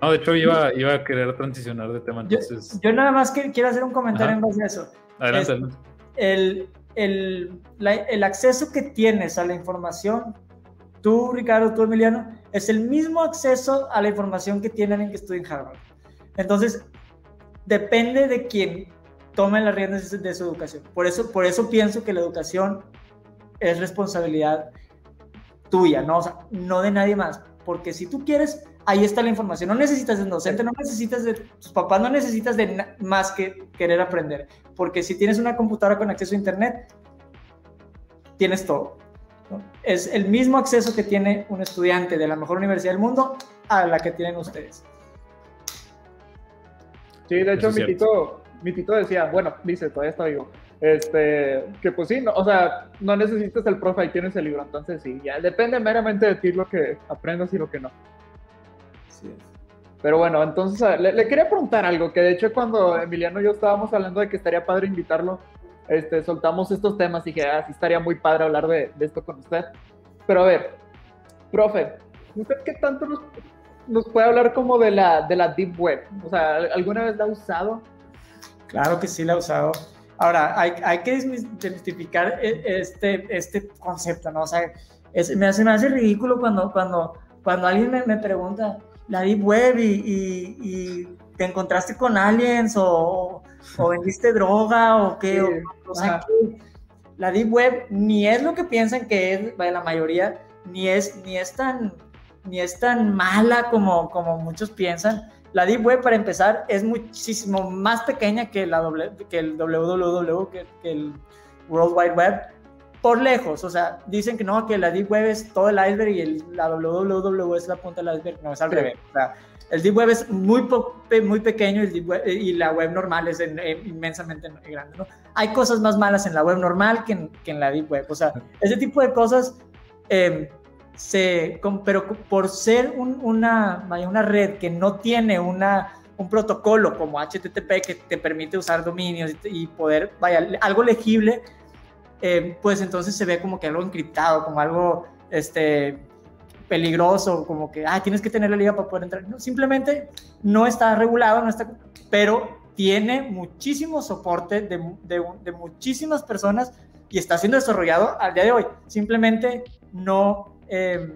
No, de hecho iba, iba a querer transicionar de tema, entonces... Yo, nada más que, quiero hacer un comentario en base a eso. Adelante, adelante. El, el, el acceso que tienes a la información, tú, Ricardo, tú, Emiliano, es el mismo acceso a la información que tienen en que estudia en Harvard. Entonces, depende de quién tome las riendas de su educación. Por eso, por eso pienso que la educación es responsabilidad tuya, ¿no? No de nadie más. Porque si tú quieres, ahí está la información. No necesitas de un docente, no necesitas de tus papás, no necesitas de más que querer aprender. Porque si tienes una computadora con acceso a Internet, tienes todo. Es el mismo acceso que tiene un estudiante de la mejor universidad del mundo a la que tienen ustedes. Sí, de hecho, mi tito, mi tito decía, bueno, dice, todavía está vivo, este, que pues sí, no, o sea, no necesitas el profe, ahí tienes el libro, entonces sí, ya depende meramente de ti lo que aprendas y lo que no. Pero bueno, entonces le, quería preguntar algo, que de hecho cuando Emiliano y yo estábamos hablando de que estaría padre invitarlo, este, soltamos estos temas y dije, ah, sí estaría muy padre hablar de, esto con usted. Pero a ver, profe, ¿usted qué tanto nos, puede hablar como de la, de la Deep Web? O sea, ¿alguna vez la ha usado? Claro que sí la he usado. Ahora, hay, hay que desmistificar e, este, este concepto, ¿no? O sea, me, hace, me hace ridículo cuando, cuando, cuando alguien me, me pregunta la Deep Web y, y, te encontraste con aliens o, o vendiste droga o qué. o, sea, que la Deep Web ni es lo que piensan que es la mayoría, ni es, ni es, tan, ni es tan mala como, como muchos piensan. La Deep Web, para empezar, es muchísimo más pequeña que, la que el www, que, que el World Wide Web por lejos, o sea, dicen que no, que la Deep Web es todo el iceberg y el, la www es la punta del iceberg, no, es al revés. O sea, el Deep Web es muy, muy pequeño y la web normal es inmensamente grande, ¿no? Hay cosas más malas en la web normal que en, que en la Deep Web, o sea, ese tipo de cosas, eh, se, pero por ser una, una red que no tiene una, un protocolo como HTTP que te permite usar dominios y, y poder, vaya, algo legible, eh, pues entonces se ve como que algo encriptado, como algo este, peligroso, como que ah, tienes que tener la liga para poder entrar. No, simplemente no está regulado, no está, pero tiene muchísimo soporte de, de, muchísimas personas y está siendo desarrollado al día de hoy. Simplemente no, eh,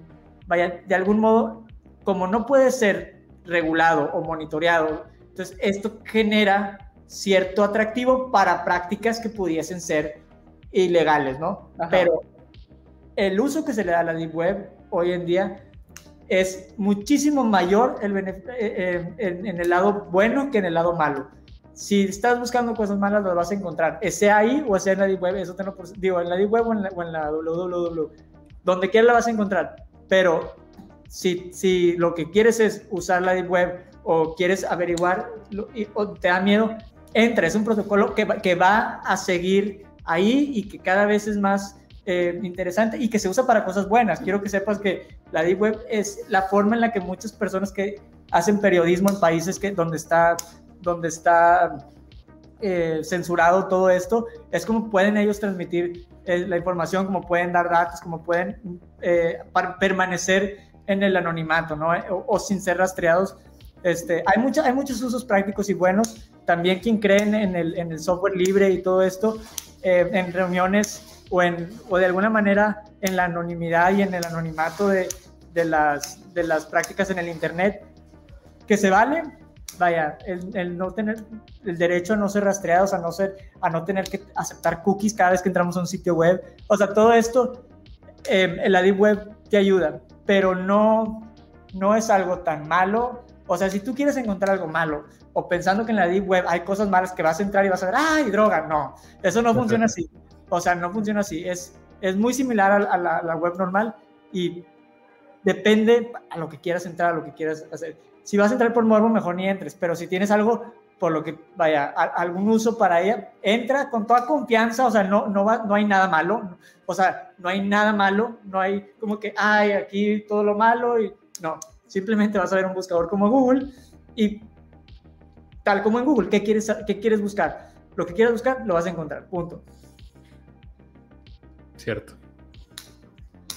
vaya, de algún modo, como no puede ser regulado o monitoreado, entonces esto genera cierto atractivo para prácticas que pudiesen ser ilegales, ¿no? Pero el uso que se le da a la Deep Web hoy en día es muchísimo mayor el eh, eh, en, el lado bueno que en el lado malo. Si estás buscando cosas malas, lo vas a encontrar. Sea ahí o sea en la Deep Web, eso te lo digo, en la Deep Web o en la, o en la www. Donde quieras la vas a encontrar. Pero si, si lo que quieres es usar la Deep Web o quieres averiguar o te da miedo, entra. Es un protocolo que, que va a seguir ahí y que cada vez es más eh, interesante y que se usa para cosas buenas. Quiero que sepas que la Deep Web es la forma en la que muchas personas que hacen periodismo en países que, donde está, donde está eh, censurado todo esto, es como pueden ellos transmitir eh, la información, como pueden dar datos, como pueden permanecer en el anonimato, ¿no? O, sin ser rastreados. Este, hay, mucha, hay muchos usos prácticos y buenos. También quien cree en el, en el software libre y todo esto, eh, en reuniones o, en, o de alguna manera en la anonimidad y en el anonimato de, de, las, de las prácticas en el Internet, que se vale, vaya, el, el, no tener el derecho a no ser rastreados, a no, ser, a no tener que aceptar cookies cada vez que entramos a un sitio web, o sea, todo esto, eh, la Deep Web te ayuda, pero no, no es algo tan malo. O sea, si tú quieres encontrar algo malo o pensando que en la Deep Web hay cosas malas que vas a entrar y vas a ver, ¡ay, droga! No, eso no funciona así. O sea, no funciona así. Es, es muy similar a, la, web normal y depende a lo que quieras entrar, a lo que quieras hacer. Si vas a entrar por morbo, mejor ni entres, pero si tienes algo por lo que vaya, algún uso para ella, entra con toda confianza, o sea, no, no, va, no hay nada malo, o sea, no hay nada malo, no hay como que, ay, aquí todo lo malo, y no, simplemente vas a ver un buscador como Google y tal como en Google, ¿qué quieres, qué quieres buscar? Lo que quieras buscar, lo vas a encontrar, punto. Cierto.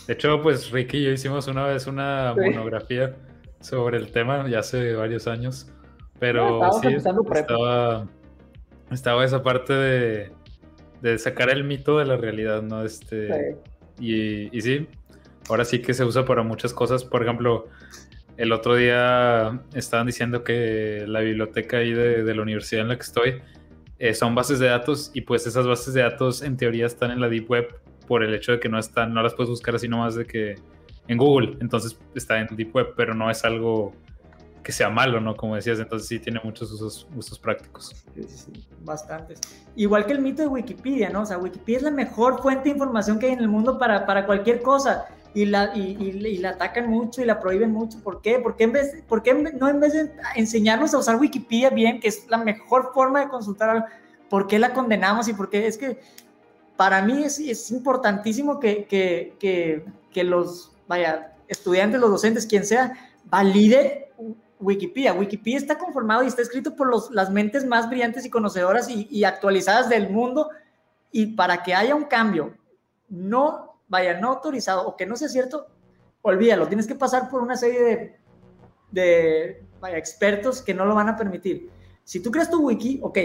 De hecho, pues Ricky y yo hicimos una vez una monografía sobre el tema, ya hace varios años, pero sí, estaba, estaba, esa parte de, de, sacar el mito de la realidad, ¿no? Este, Y, y sí, ahora sí que se usa para muchas cosas, por ejemplo, el otro día estaban diciendo que la biblioteca ahí de, la universidad en la que estoy eh, son bases de datos y pues esas bases de datos en teoría están en la Deep Web por el hecho de que no están, no las puedes buscar así nomás de que en Google, entonces está en Deep Web, pero no es algo que sea malo, ¿no? Como decías, entonces sí tiene muchos usos, prácticos. Sí, sí, bastantes. Igual que el mito de Wikipedia, ¿no? O sea, Wikipedia es la mejor fuente de información que hay en el mundo para, para cualquier cosa y la, y, y, la atacan mucho y la prohíben mucho. ¿Por qué? Porque en vez, por qué no en vez de enseñarnos a usar Wikipedia bien, que es la mejor forma de consultar algo, ¿por qué la condenamos y por qué? Es que para mí es, es importantísimo que, que, que, que, los, vaya, estudiantes, los docentes, quien sea, valide Wikipedia. Wikipedia está conformado y está escrito por los, las mentes más brillantes y conocedoras y, y actualizadas del mundo y para que haya un cambio, no vaya no autorizado o que no sea cierto, olvídalo, tienes que pasar por una serie de, de expertos que no lo van a permitir. Si tú creas tu wiki, ok,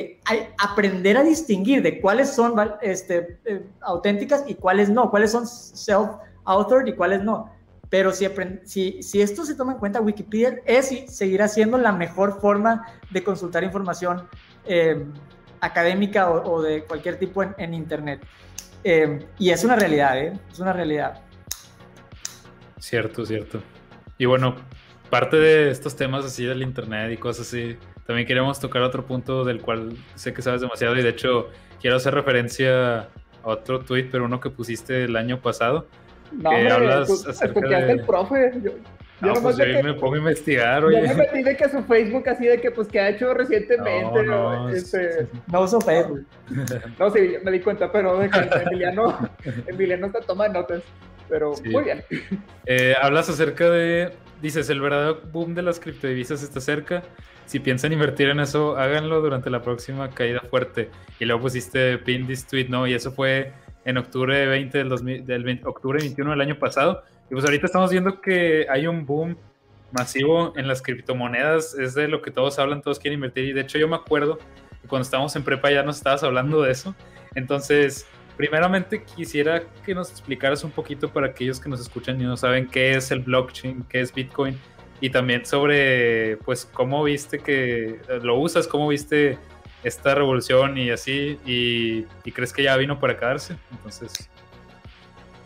aprender a distinguir de cuáles son este, eh, auténticas y cuáles no, cuáles son self-authored y cuáles no. Pero si, esto se toma en cuenta, Wikipedia es y seguirá siendo la mejor forma de consultar información eh, académica o, de cualquier tipo en, Internet. Eh, y es una realidad, ¿eh? Es una realidad. Cierto, cierto. Y bueno, parte de estos temas así del Internet y cosas así, también queremos tocar otro punto del cual sé que sabes demasiado y de hecho quiero hacer referencia a otro tweet, pero uno que pusiste el año pasado no, que hombre, hablas pues, acerca de... el profe. Yo, yo no, pues yo me pongo a investigar, oye. Yo me metí de que su Facebook así de que, pues, que ha hecho recientemente, no, no, este... no uso Facebook. (laughs) no, sí, me di cuenta, pero de que Emiliano, (laughs) Emiliano está tomando notas, pero muy bien. Eh, hablas acerca de, dices, el verdadero boom de las criptodivisas está cerca, si piensan invertir en eso, háganlo durante la próxima caída fuerte. Y luego pusiste pin this tweet, ¿no? Y eso fue en octubre 20 del, 2000, del octubre 21 del año pasado. Y pues ahorita estamos viendo que hay un boom masivo en las criptomonedas, es de lo que todos hablan, todos quieren invertir. Y de hecho yo me acuerdo que cuando estábamos en prepa ya nos estabas hablando de eso. Entonces, primeramente quisiera que nos explicaras un poquito para aquellos que nos escuchan y no saben qué es el blockchain, qué es Bitcoin. Y también sobre, pues, cómo viste que lo usas, cómo viste esta revolución y así, y, crees que ya vino para quedarse. Entonces.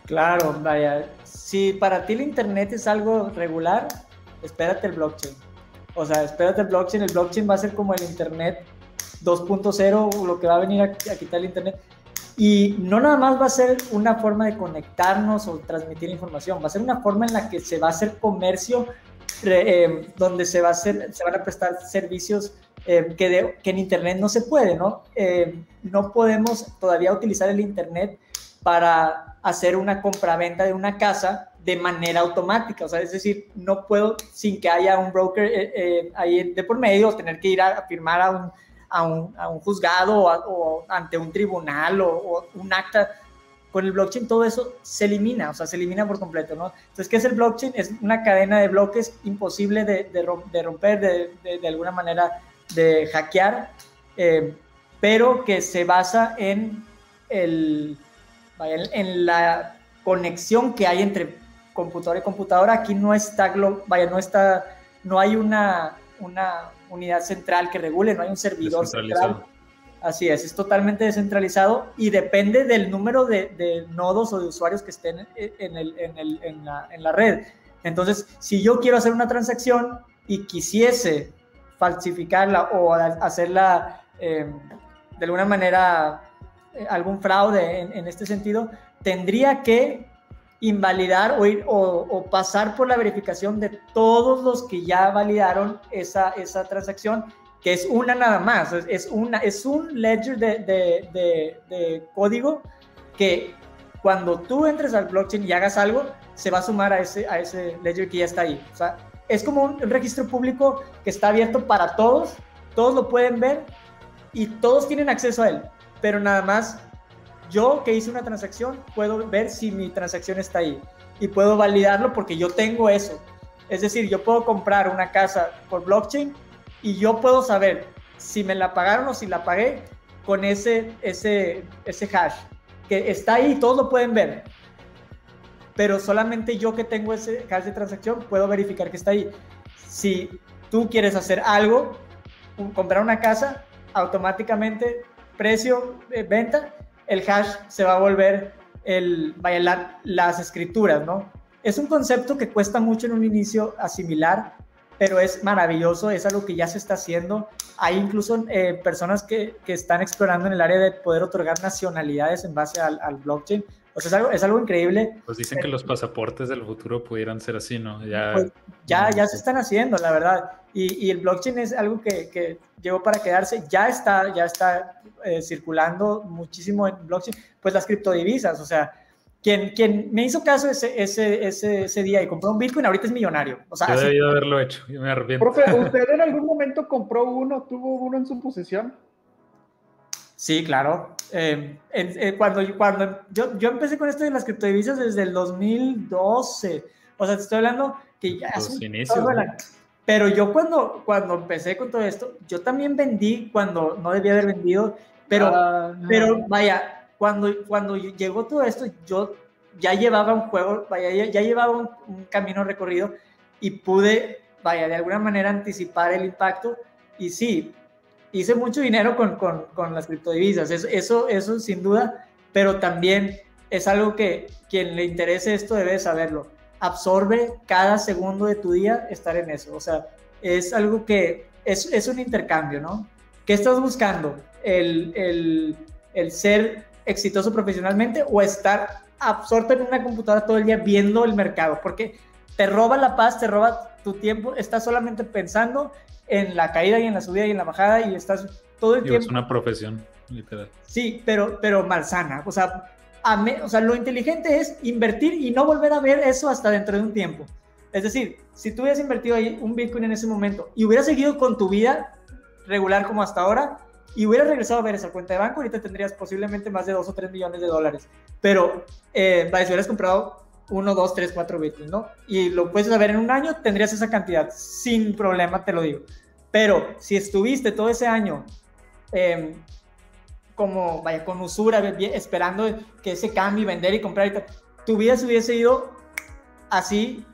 Claro, vaya. Si para ti el Internet es algo regular, espérate el blockchain. O sea, espérate el blockchain. El blockchain va a ser como el Internet 2.0, lo que va a venir a, quitar el Internet. Y no nada más va a ser una forma de conectarnos o transmitir información, va a ser una forma en la que se va a hacer comercio, eh, donde se, va a hacer, se van a prestar servicios eh, que, que, en Internet no se puede, ¿no? Eh, no podemos todavía utilizar el Internet para hacer una compraventa de una casa de manera automática, o sea, es decir, no puedo sin que haya un broker eh, ahí de por medio, tener que ir a, firmar a un, a un, a un juzgado o, ante un tribunal o, un acta con el blockchain todo eso se elimina, o sea, se elimina por completo, ¿no? Entonces, ¿qué es el blockchain? Es una cadena de bloques imposible de, de, romper, de, de, alguna manera de hackear, eh, pero que se basa en, el, en la conexión que hay entre computadora y computadora. Aquí no está, vaya, no está, no hay una, una unidad central que regule, no hay un servidor central. Así es, es totalmente descentralizado y depende del número de, nodos o de usuarios que estén en, el, en, el, en, la, en la red. Entonces, si yo quiero hacer una transacción y quisiese falsificarla o hacerla eh, de alguna manera eh, algún fraude en, este sentido, tendría que invalidar o, ir, o, pasar por la verificación de todos los que ya validaron esa, esa transacción, que es una nada más, es, una, es un ledger de, de, de, código que cuando tú entres al blockchain y hagas algo, se va a sumar a ese, a ese ledger que ya está ahí. O sea, es como un, registro público que está abierto para todos, todos lo pueden ver y todos tienen acceso a él, pero nada más yo que hice una transacción puedo ver si mi transacción está ahí y puedo validarlo porque yo tengo eso. Es decir, yo puedo comprar una casa por blockchain y yo puedo saber si me la pagaron o si la pagué con ese, ese, ese hash que está ahí, todos lo pueden ver pero solamente yo que tengo ese hash de transacción puedo verificar que está ahí. Si tú quieres hacer algo, comprar una casa, automáticamente precio, de venta, el hash se va a volver el, vaya, las escrituras, ¿no? Es un concepto que cuesta mucho en un inicio asimilar, pero es maravilloso, es algo que ya se está haciendo. Hay incluso eh, personas que, que, están explorando en el área de poder otorgar nacionalidades en base al, al blockchain. O sea, es algo, es algo increíble. Pues dicen que los pasaportes del futuro pudieran ser así, ¿no? Ya, pues ya, ya se están haciendo, la verdad. Y, y el blockchain es algo que, que, llegó para quedarse. Ya está, ya está eh, circulando muchísimo en blockchain. Pues las criptodivisas, o sea, quien, quien me hizo caso ese, ese, ese, ese día y compró un Bitcoin ahorita es millonario. O sea, yo debí haberlo hecho, yo me arrepiento. Profe, ¿usted en algún momento compró uno, tuvo uno en su posesión? Sí, claro. Eh, eh, cuando cuando yo, yo empecé con esto de las criptodivisas desde el 2012. O sea, te estoy hablando que ya Los inicios, Pero yo cuando, cuando empecé con todo esto, yo también vendí cuando no debía haber vendido, pero, no. pero vaya, cuando, cuando llegó todo esto, yo ya llevaba un juego, vaya, ya, ya llevaba un, un camino recorrido y pude, vaya, de alguna manera anticipar el impacto. Y sí, hice mucho dinero con, con, con las criptodivisas, eso, eso, eso sin duda, pero también es algo que quien le interese esto debe saberlo. Absorbe cada segundo de tu día estar en eso. O sea, es algo que es, es un intercambio, ¿no? ¿Qué estás buscando? ¿El, el, el ser exitoso profesionalmente o estar absorto en una computadora todo el día viendo el mercado? Porque te roba la paz, te roba tu tiempo, estás solamente pensando en la caída y en la subida y en la bajada y estás todo el Digo, tiempo. es una profesión, literal. Sí, pero, pero malsana. O sea, o sea, lo inteligente es invertir y no volver a ver eso hasta dentro de un tiempo. Es decir, si tú hubieras invertido ahí un Bitcoin en ese momento y hubieras seguido con tu vida regular como hasta ahora y hubieras regresado a ver esa cuenta de banco, ahorita tendrías posiblemente más de 2 o 3 millones de dólares. Pero, eh, si hubieras comprado 1, 2, 3, 4 Bitcoins, ¿no? Y lo puedes saber en un año, tendrías esa cantidad, sin problema, te lo digo. Pero si estuviste todo ese año eh, como, vaya, con usura, esperando que ese cambie, vender y comprar y tal, tu vida se hubiese ido así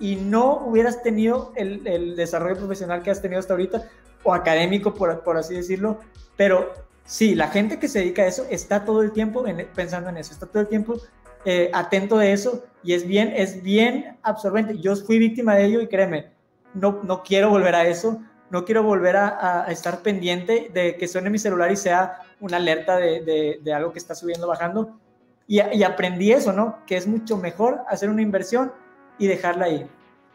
y no hubieras tenido el, el desarrollo profesional que has tenido hasta ahorita, o académico, por, por así decirlo, pero sí, la gente que se dedica a eso está todo el tiempo en- pensando en eso, está todo el tiempo eh, atento de eso y es bien, es bien absorbente. Yo fui víctima de ello y créeme, no, no quiero volver a eso, no quiero volver a- a estar pendiente de que suene mi celular y sea una alerta de, de- algo que está subiendo, bajando. Y, y aprendí eso, ¿no? Que es mucho mejor hacer una inversión y dejarla ahí.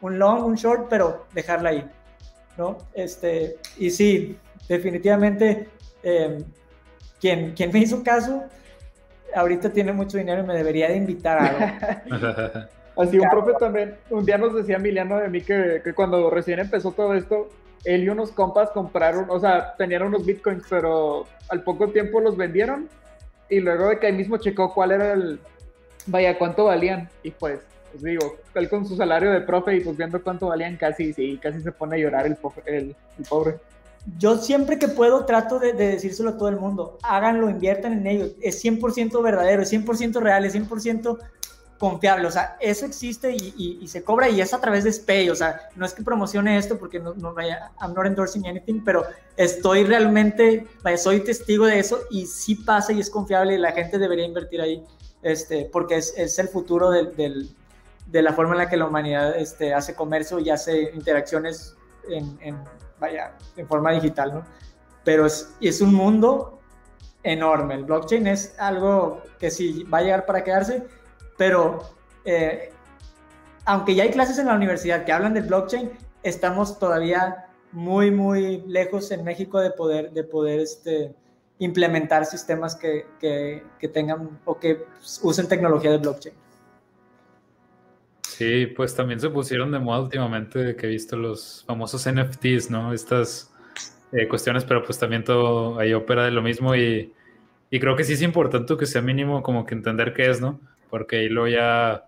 Un long, un short, pero dejarla ahí, ¿no? Este, y sí, definitivamente, eh, quien, quien me hizo caso, ahorita tiene mucho dinero y me debería de invitar a algo. (laughs) Así un profe también, un día nos decía Emiliano de mí que, que cuando recién empezó todo esto, él y unos compas compraron, o sea, tenían unos bitcoins, pero al poco tiempo los vendieron y luego de que ahí mismo checó cuál era el, vaya, cuánto valían y pues, pues digo, él con su salario de profe y pues viendo cuánto valían casi, sí, casi se pone a llorar el, el, el pobre. Yo siempre que puedo trato de, de decírselo a todo el mundo. Háganlo, inviertan en ello. Es 100% verdadero, es 100% real, es 100% confiable. O sea, eso existe y, y- y se cobra y es a través de SPAY. O sea, no es que promocione esto porque no, no vaya, I'm not endorsing anything, pero estoy realmente, vaya, soy testigo de eso y sí pasa y es confiable y la gente debería invertir ahí este, porque es, es el futuro del, del- de la forma en la que la humanidad este, hace comercio y hace interacciones en, en, vaya, en forma digital, ¿no? Pero es, es un mundo enorme. El blockchain es algo que sí va a llegar para quedarse, pero eh, aunque ya hay clases en la universidad que hablan del blockchain, estamos todavía muy, muy lejos en México de poder, de poder este, implementar sistemas que, que, tengan o que usen tecnología de blockchain. Sí, pues también se pusieron de moda últimamente que he visto los famosos NFTs, ¿no? Estas eh, cuestiones, pero pues también todo ahí opera de lo mismo y, y creo que sí es importante que sea mínimo como que entender qué es, ¿no? Porque ahí luego ya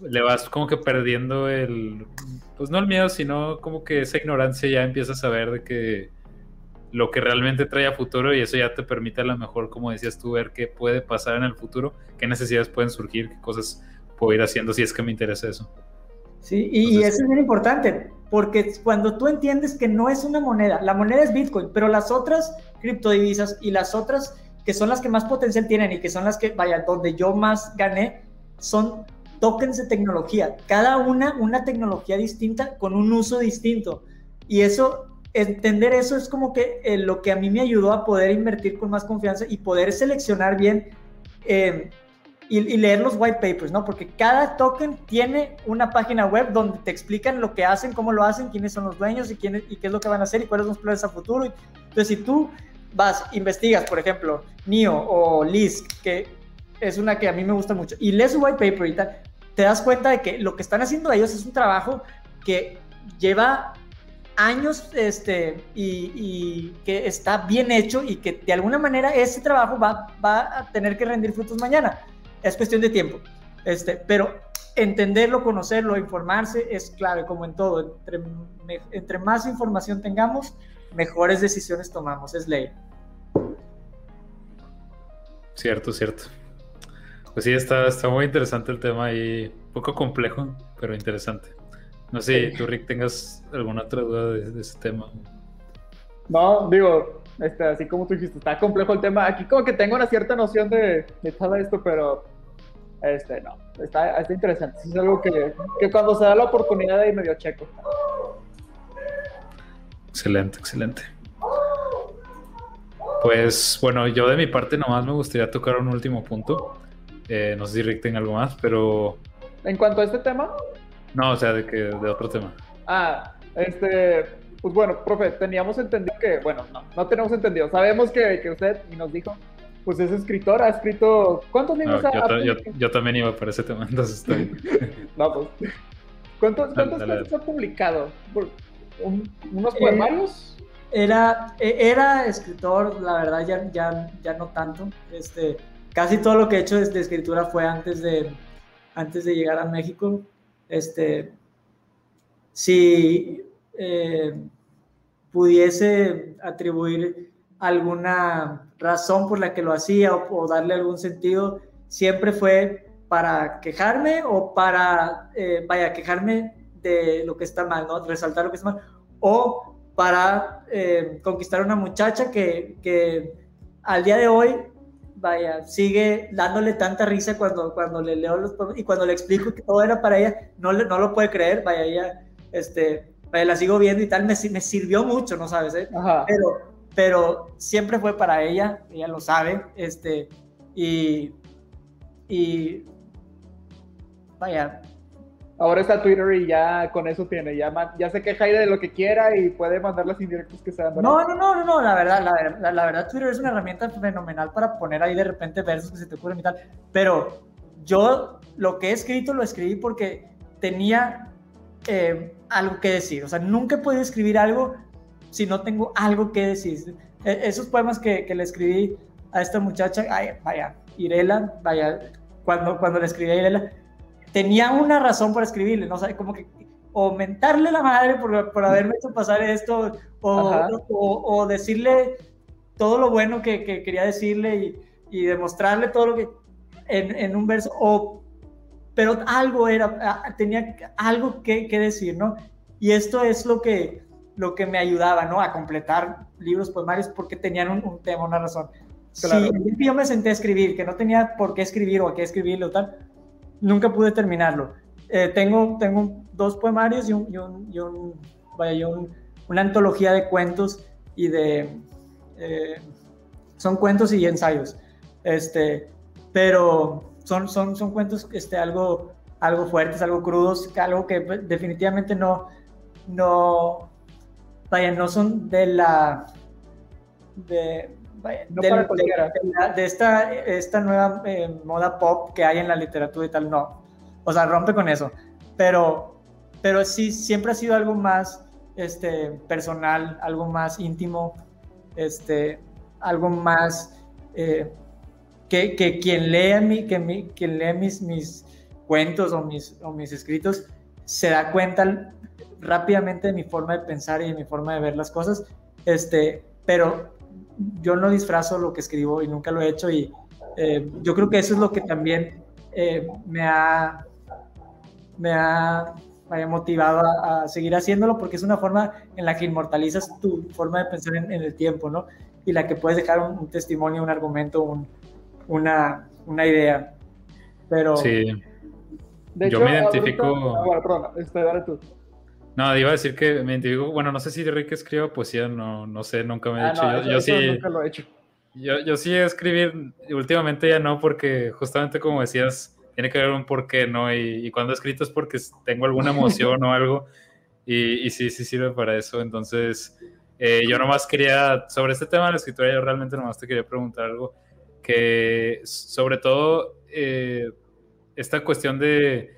le vas como que perdiendo el, pues no el miedo, sino como que esa ignorancia ya empiezas a ver de que lo que realmente trae a futuro y eso ya te permite a lo mejor, como decías tú, ver qué puede pasar en el futuro, qué necesidades pueden surgir, qué cosas puedo ir haciendo si es que me interesa eso. Sí, y, eso es bien importante, porque cuando tú entiendes que no es una moneda, la moneda es Bitcoin, pero las otras criptodivisas y las otras que son las que más potencial tienen y que son las que, vaya, donde yo más gané, son tokens de tecnología, cada una una tecnología distinta con un uso distinto. Y eso, entender eso es como que eh, lo que a mí me ayudó a poder invertir con más confianza y poder seleccionar bien eh, y, y leer los white papers, ¿no? Porque cada token tiene una página web donde te explican lo que hacen, cómo lo hacen, quiénes son los dueños y, quiénes, y qué es lo que van a hacer y cuáles son los planes a futuro. Entonces, si tú vas, investigas, por ejemplo, NIO o Lisk, que es una que a mí me gusta mucho, y lees su white paper y tal, te das cuenta de que lo que están haciendo ellos es un trabajo que lleva años este, y, que está bien hecho y que de alguna manera ese trabajo va, va a tener que rendir frutos mañana. Es cuestión de tiempo. Este, pero entenderlo, conocerlo, informarse es clave, como en todo. Entre, entre más información tengamos, mejores decisiones tomamos, es ley. Cierto, cierto. Pues sí, está, está muy interesante el tema y poco complejo, pero interesante. No sé si tú, Rick, tengas alguna otra duda de, de ese tema. No, digo, este, así como tú dijiste, está complejo el tema. Aquí como que tengo una cierta noción de, de todo esto, pero este, no, está, está interesante. Es algo que, que, cuando se da la oportunidad ir medio checo. Excelente, excelente. Pues bueno, yo de mi parte nomás me gustaría tocar un último punto. Eh, no sé si Rick tenga algo más, pero... ¿En cuanto a este tema? No, o sea, de que de otro tema. Ah, este, pues bueno, profe, teníamos entendido que, bueno, no, no tenemos entendido. Sabemos que, que usted, y nos dijo, pues es escritor, ha escrito. ¿Cuántos libros No, ha yo, yo- yo también iba para ese tema, (laughs) entonces bien. (laughs) No, pues. ¿Cuántos, cuántos Dale, dale. textos ha publicado? ¿Por- un- ¿Unos Eh, poemarios? Era, e- era escritor, la verdad ya, ya, ya no tanto. Este, casi todo lo que he hecho de, de escritura fue antes de, antes de llegar a México. Este, si eh, pudiese atribuir alguna razón por la que lo hacía o, o darle algún sentido, siempre fue para quejarme o para, eh, vaya, quejarme de lo que está mal, ¿no? Resaltar lo que está mal. O para eh, conquistar a una muchacha que, que al día de hoy, vaya, sigue dándole tanta risa cuando, cuando le leo los y cuando le explico que todo era para ella, no, le- no lo puede creer, vaya, ella, este, vaya, la sigo viendo y tal, me, me sirvió mucho, ¿no sabes? eh? Pero, pero siempre fue para ella, ella lo sabe, este, y, y vaya, Ahora está Twitter y ya con eso tiene. Ya, ya se queja de lo que quiera y puede mandar las indirectas que sean. no, no, no, no, no, la verdad, la, la- la verdad Twitter es una herramienta fenomenal para poner ahí de repente versos que se te ocurren y tal, pero yo lo que he escrito lo escribí porque tenía eh, algo que decir, o sea, nunca he podido escribir algo si no tengo algo que decir. E- esos poemas que, que le escribí a esta muchacha, ay, vaya, Irela, vaya, cuando, cuando le escribí a Irela, tenía una razón para escribirle, no sé, como que o mentarle la madre por, por haberme hecho pasar esto, o, o, o decirle todo lo bueno que, que quería decirle y, y demostrarle todo lo que en, en un verso, o, pero algo era, tenía algo que, que decir, ¿no? Y esto es lo que, lo que me ayudaba, ¿no? A completar libros poemarios porque tenían un, un tema, una razón. Claro. Si yo me senté a escribir, que no tenía por qué escribir o a qué escribirlo o tal, nunca pude terminarlo. Eh, tengo, tengo dos poemarios y, un, y, un, y un- una antología de cuentos y de... eh, son cuentos y ensayos. Este, pero son, son, son cuentos este, algo, algo fuertes, algo crudos, algo que pues, definitivamente no, no, vaya, no son de la, de, No del- para de- cualquiera. de de esta, esta nueva eh, moda pop que hay en la literatura y tal, no. O sea, rompe con eso. Pero, pero sí, siempre ha sido algo más este, personal, algo más íntimo, este, algo más eh, que, que quien lea, mi, que mi- quien lea mis, mis cuentos o mis, o mis escritos se da cuenta rápidamente de mi forma de pensar y de mi forma de ver las cosas. Este, pero yo no disfrazo lo que escribo y nunca lo he hecho y eh, yo creo que eso es lo que también eh, me ha me ha, me ha motivado a, a seguir haciéndolo porque es una forma en la que inmortalizas tu forma de pensar en, en el tiempo, ¿no? Y la que puedes dejar un, un testimonio, un argumento, un- una, una idea. Pero Sí. De Yo me identifico- ahorita- ah, bueno, perdón, este, dale tú. No, iba a decir que me identifico, bueno, no sé si Rick escriba poesía, no, no sé, nunca me he Ah, dicho. no, yo, eso- yo sí, nunca lo he hecho. yo, yo sí escribir, últimamente ya no, porque justamente como decías, tiene que haber un porqué, ¿no? Y, y cuando he escrito es porque tengo alguna emoción o algo, y, y sí, sí sirve para eso. Entonces, eh, yo nomás quería, sobre este tema de la escritura, yo realmente nomás te quería preguntar algo, que sobre todo eh, esta cuestión de,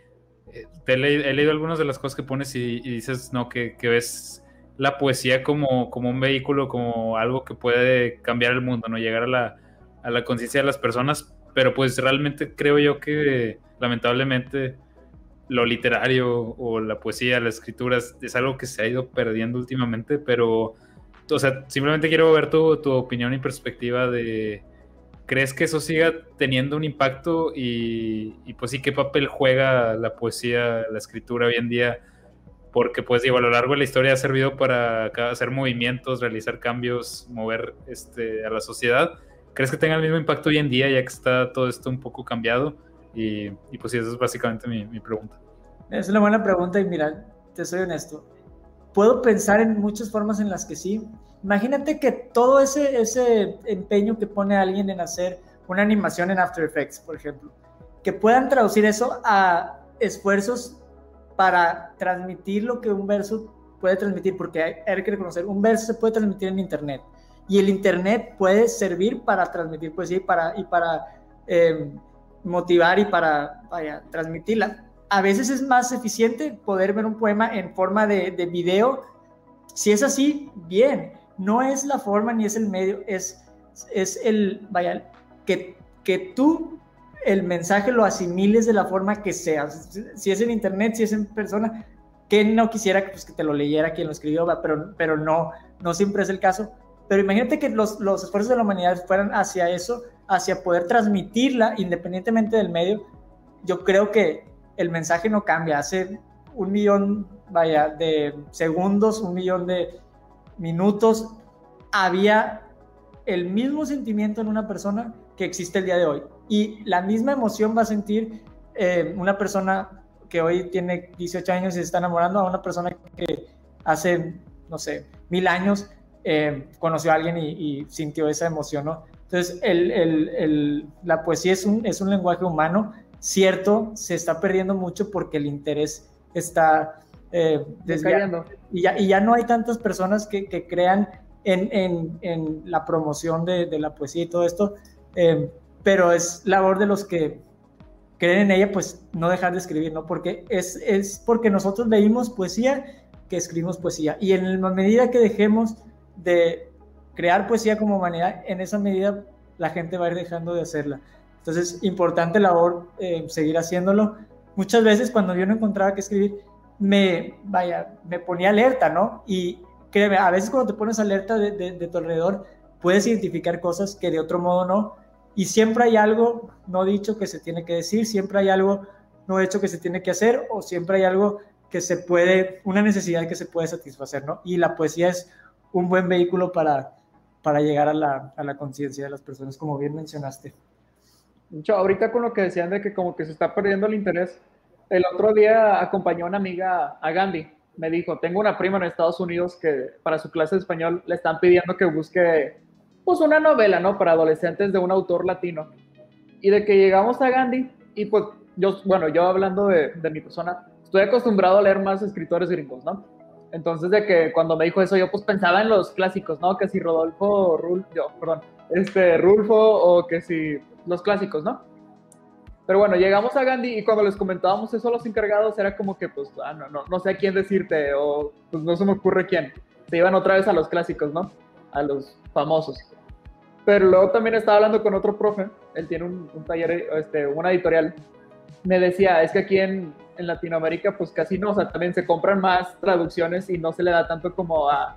te he, he leído algunas de las cosas que pones y, y dices, no, que, que ves la poesía como, como un vehículo, como algo que puede cambiar el mundo, ¿no? Llegar a la, a la conciencia de las personas, pero pues realmente creo yo que lamentablemente lo literario o la poesía, la escritura es, algo que se ha ido perdiendo últimamente, pero, o sea, simplemente quiero ver tu, tu opinión y perspectiva de, ¿crees que eso siga teniendo un impacto y, y, pues sí, qué papel juega la poesía, la escritura hoy en día? Porque pues digo, a lo largo de la historia ha servido para hacer movimientos, realizar cambios, mover este, a la sociedad. ¿Crees que tenga el mismo impacto hoy en día ya que está todo esto un poco cambiado? Y, pues sí, esa es básicamente mi, mi, pregunta. Es una buena pregunta y mira, te soy honesto. Puedo pensar en muchas formas en las que sí. Imagínate que todo ese, ese empeño que pone alguien en hacer una animación en After Effects, por ejemplo, que puedan traducir eso a esfuerzos para transmitir lo que un verso puede transmitir, porque hay, hay que reconocer, un verso se puede transmitir en Internet y el Internet puede servir para transmitir poesía y para, y para eh, motivar y para vaya, transmitirla. A veces es más eficiente poder ver un poema en forma de, de video. Si es así, bien. No es la forma ni es el medio, es, es el, vaya, que, que tú el mensaje lo asimiles de la forma que sea. Si es en internet, si es en persona, que no quisiera pues, que te lo leyera quien lo escribió, pero, pero no, no siempre es el caso. Pero imagínate que los, los esfuerzos de la humanidad fueran hacia eso, hacia poder transmitirla independientemente del medio, yo creo que el mensaje no cambia. Hace un millón, vaya, de segundos, un millón de minutos, había el mismo sentimiento en una persona que existe el día de hoy. Y la misma emoción va a sentir eh, una persona que hoy tiene 18 años y se está enamorando a una persona que hace, no sé, mil años eh, conoció a alguien y, sintió esa emoción, ¿no? Entonces, el, el, el, la poesía es un, es un lenguaje humano, cierto, se está perdiendo mucho porque el interés está eh, desviando. Y ya, y ya no hay tantas personas que, que crean en, en, en, la promoción de, de, la poesía y todo esto, eh, pero es labor de los que creen en ella, pues no dejar de escribir, ¿no? Porque es, es porque nosotros leímos poesía que escribimos poesía. Y en la medida que dejemos de crear poesía como humanidad, en esa medida la gente va a ir dejando de hacerla. Entonces, importante labor eh, seguir haciéndolo. Muchas veces cuando yo no encontraba que escribir, me, vaya, me ponía alerta, ¿no? Y créeme, a veces cuando te pones alerta de, de, de, tu alrededor, puedes identificar cosas que de otro modo no. Y siempre hay algo no dicho que se tiene que decir, siempre hay algo no hecho que se tiene que hacer, o siempre hay algo que se puede, una necesidad que se puede satisfacer, ¿no? Y la poesía es un buen vehículo para, para llegar a la, a la conciencia de las personas, como bien mencionaste. Mucho, ahorita con lo que decían de que como que se está perdiendo el interés, el otro día acompañó una amiga a Gandhi, me dijo, tengo una prima en Estados Unidos que para su clase de español le están pidiendo que busque pues una novela, ¿no? Para adolescentes de un autor latino. Y de que llegamos a Gandhi y pues yo, bueno, yo hablando de, de mi persona, estoy acostumbrado a leer más escritores gringos, ¿no? Entonces, de que cuando me dijo eso, yo pues pensaba en los clásicos, ¿no? Que si Rodolfo, Rul, yo, perdón, este, Rulfo o que si los clásicos, ¿no? Pero bueno, llegamos a Gandhi y cuando les comentábamos eso a los encargados, era como que, pues, ah, no, sé a quién decirte o pues no se me ocurre quién. Se iban otra vez a los clásicos, ¿no? A los famosos. Pero luego también estaba hablando con otro profe, él tiene un, un taller, este, una editorial. Me decía, es que aquí en, en Latinoamérica pues casi no, o sea, también se compran más traducciones y no se le da tanto como a,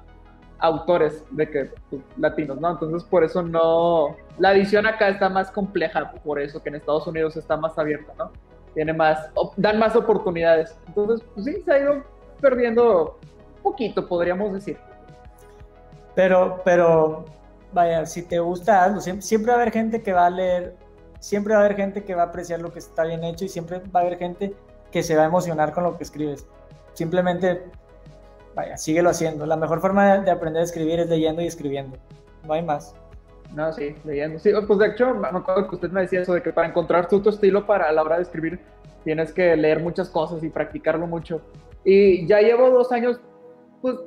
autores de que pues, latinos, ¿no? Entonces por eso no, la edición acá está más compleja, por eso que en Estados Unidos está más abierta, ¿no? Tiene más, dan más oportunidades. Entonces, pues sí, se ha ido perdiendo poquito, podríamos decir. Pero, pero, vaya, si te gusta algo, siempre, siempre va a haber gente que va a leer, siempre va a haber gente que va a apreciar lo que está bien hecho y siempre va a haber gente que se va a emocionar con lo que escribes. Simplemente, vaya, síguelo haciendo. La mejor forma de, aprender a escribir es leyendo y escribiendo. No hay más. No, sí, leyendo. Sí, pues de hecho, me acuerdo que usted me decía eso de que para encontrar tu, tu estilo para a la hora de escribir tienes que leer muchas cosas y practicarlo mucho. Y ya llevo dos años, pues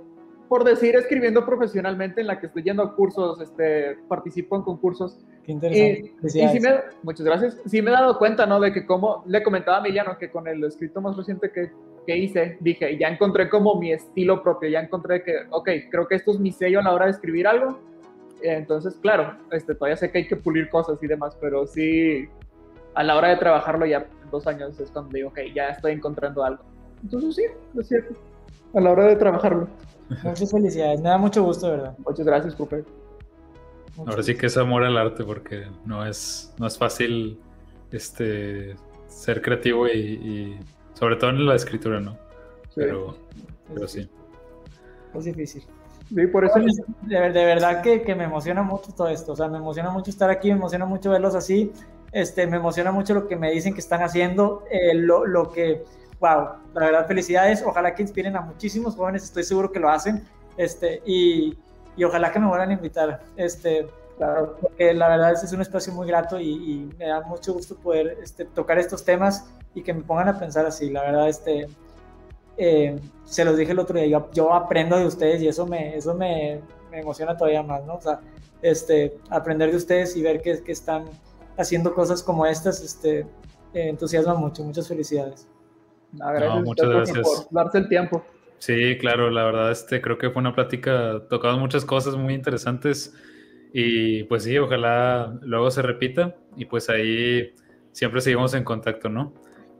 por decir, escribiendo profesionalmente en la que estoy yendo a cursos, este, participo en concursos. Qué interesante. Y, y sí me, muchas gracias. Sí me he dado cuenta, ¿no? De que como le comentaba a Emiliano que con el escrito más reciente que, que hice, dije, ya encontré como mi estilo propio, ya encontré que, ok, creo que esto es mi sello a la hora de escribir algo. Entonces, claro, este, todavía sé que hay que pulir cosas y demás, pero sí, a la hora de trabajarlo ya dos años es cuando digo, ok, ya estoy encontrando algo. Entonces sí, es cierto. A la hora de trabajarlo. Muchas felicidades, me da mucho gusto, ¿verdad? Muchas gracias, profe. Ahora sí que es amor al arte porque no es, no es fácil este, ser creativo y, y sobre todo en la escritura, ¿no? Sí. Pero, pero sí. Es difícil. Sí, por eso. De, de verdad que, que, me emociona mucho todo esto. O sea, me emociona mucho estar aquí, me emociona mucho verlos así. Este, me emociona mucho lo que me dicen que están haciendo, eh, lo, lo, que, wow, la verdad, felicidades. Ojalá que inspiren a muchísimos jóvenes, estoy seguro que lo hacen. Este, y, y ojalá que me vuelvan a invitar. Este, claro, porque la verdad es, es un espacio muy grato y, y me da mucho gusto poder este, tocar estos temas y que me pongan a pensar así. La verdad, este, eh, se los dije el otro día, yo, yo, aprendo de ustedes y eso me, eso me, me, emociona todavía más, ¿no? O sea, este, aprender de ustedes y ver que, que están haciendo cosas como estas, este, eh, entusiasma mucho, muchas felicidades. No, gracias, no, muchas gracias por darse el tiempo. Sí, claro, la verdad, este, creo que fue una plática, tocamos muchas cosas muy interesantes y pues sí, ojalá luego se repita y pues ahí siempre seguimos en contacto, ¿no?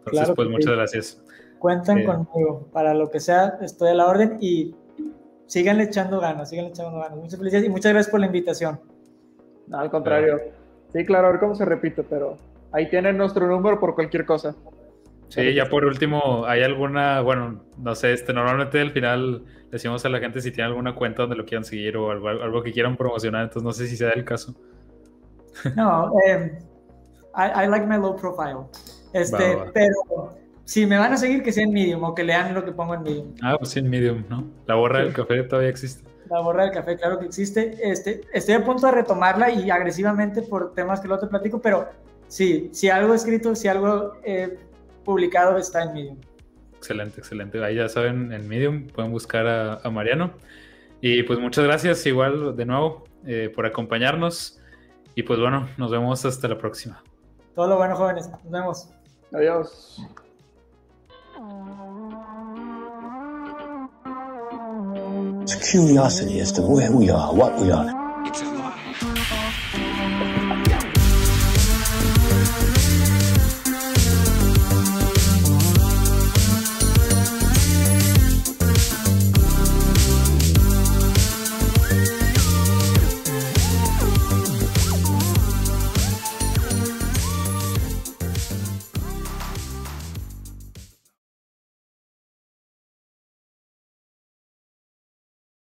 Entonces, claro pues muchas sí. gracias. Cuentan eh, conmigo, para lo que sea, estoy a la orden y sigan echando ganas, sigan echando ganas. Muchas felicidades y muchas gracias por la invitación. No, al contrario. Sí, claro, a ver cómo se repite, pero ahí tienen nuestro número por cualquier cosa. Sí, ya por último, ¿hay alguna, bueno, no sé, este, normalmente al final decimos a la gente si tiene alguna cuenta donde lo quieran seguir o algo, algo que quieran promocionar, entonces no sé si sea el caso. No, um, I, I, like my low profile. Este, va, va. pero si me van a seguir, que sea en Medium o que lean lo que pongo en Medium. Ah, pues sí, en Medium, ¿no? La borra sí. del café todavía existe. La borra del café, claro que existe. Este, estoy a punto de retomarla y agresivamente por temas que luego te platico, pero sí, si algo escrito, si algo eh, publicado está en Medium. Excelente, excelente. Ahí ya saben, en Medium pueden buscar a, a Mariano. Y pues muchas gracias igual de nuevo eh, por acompañarnos. Y pues bueno, nos vemos hasta la próxima. Todo lo bueno, jóvenes. Nos vemos. Adiós. It's curiosity as to where we are, what we are,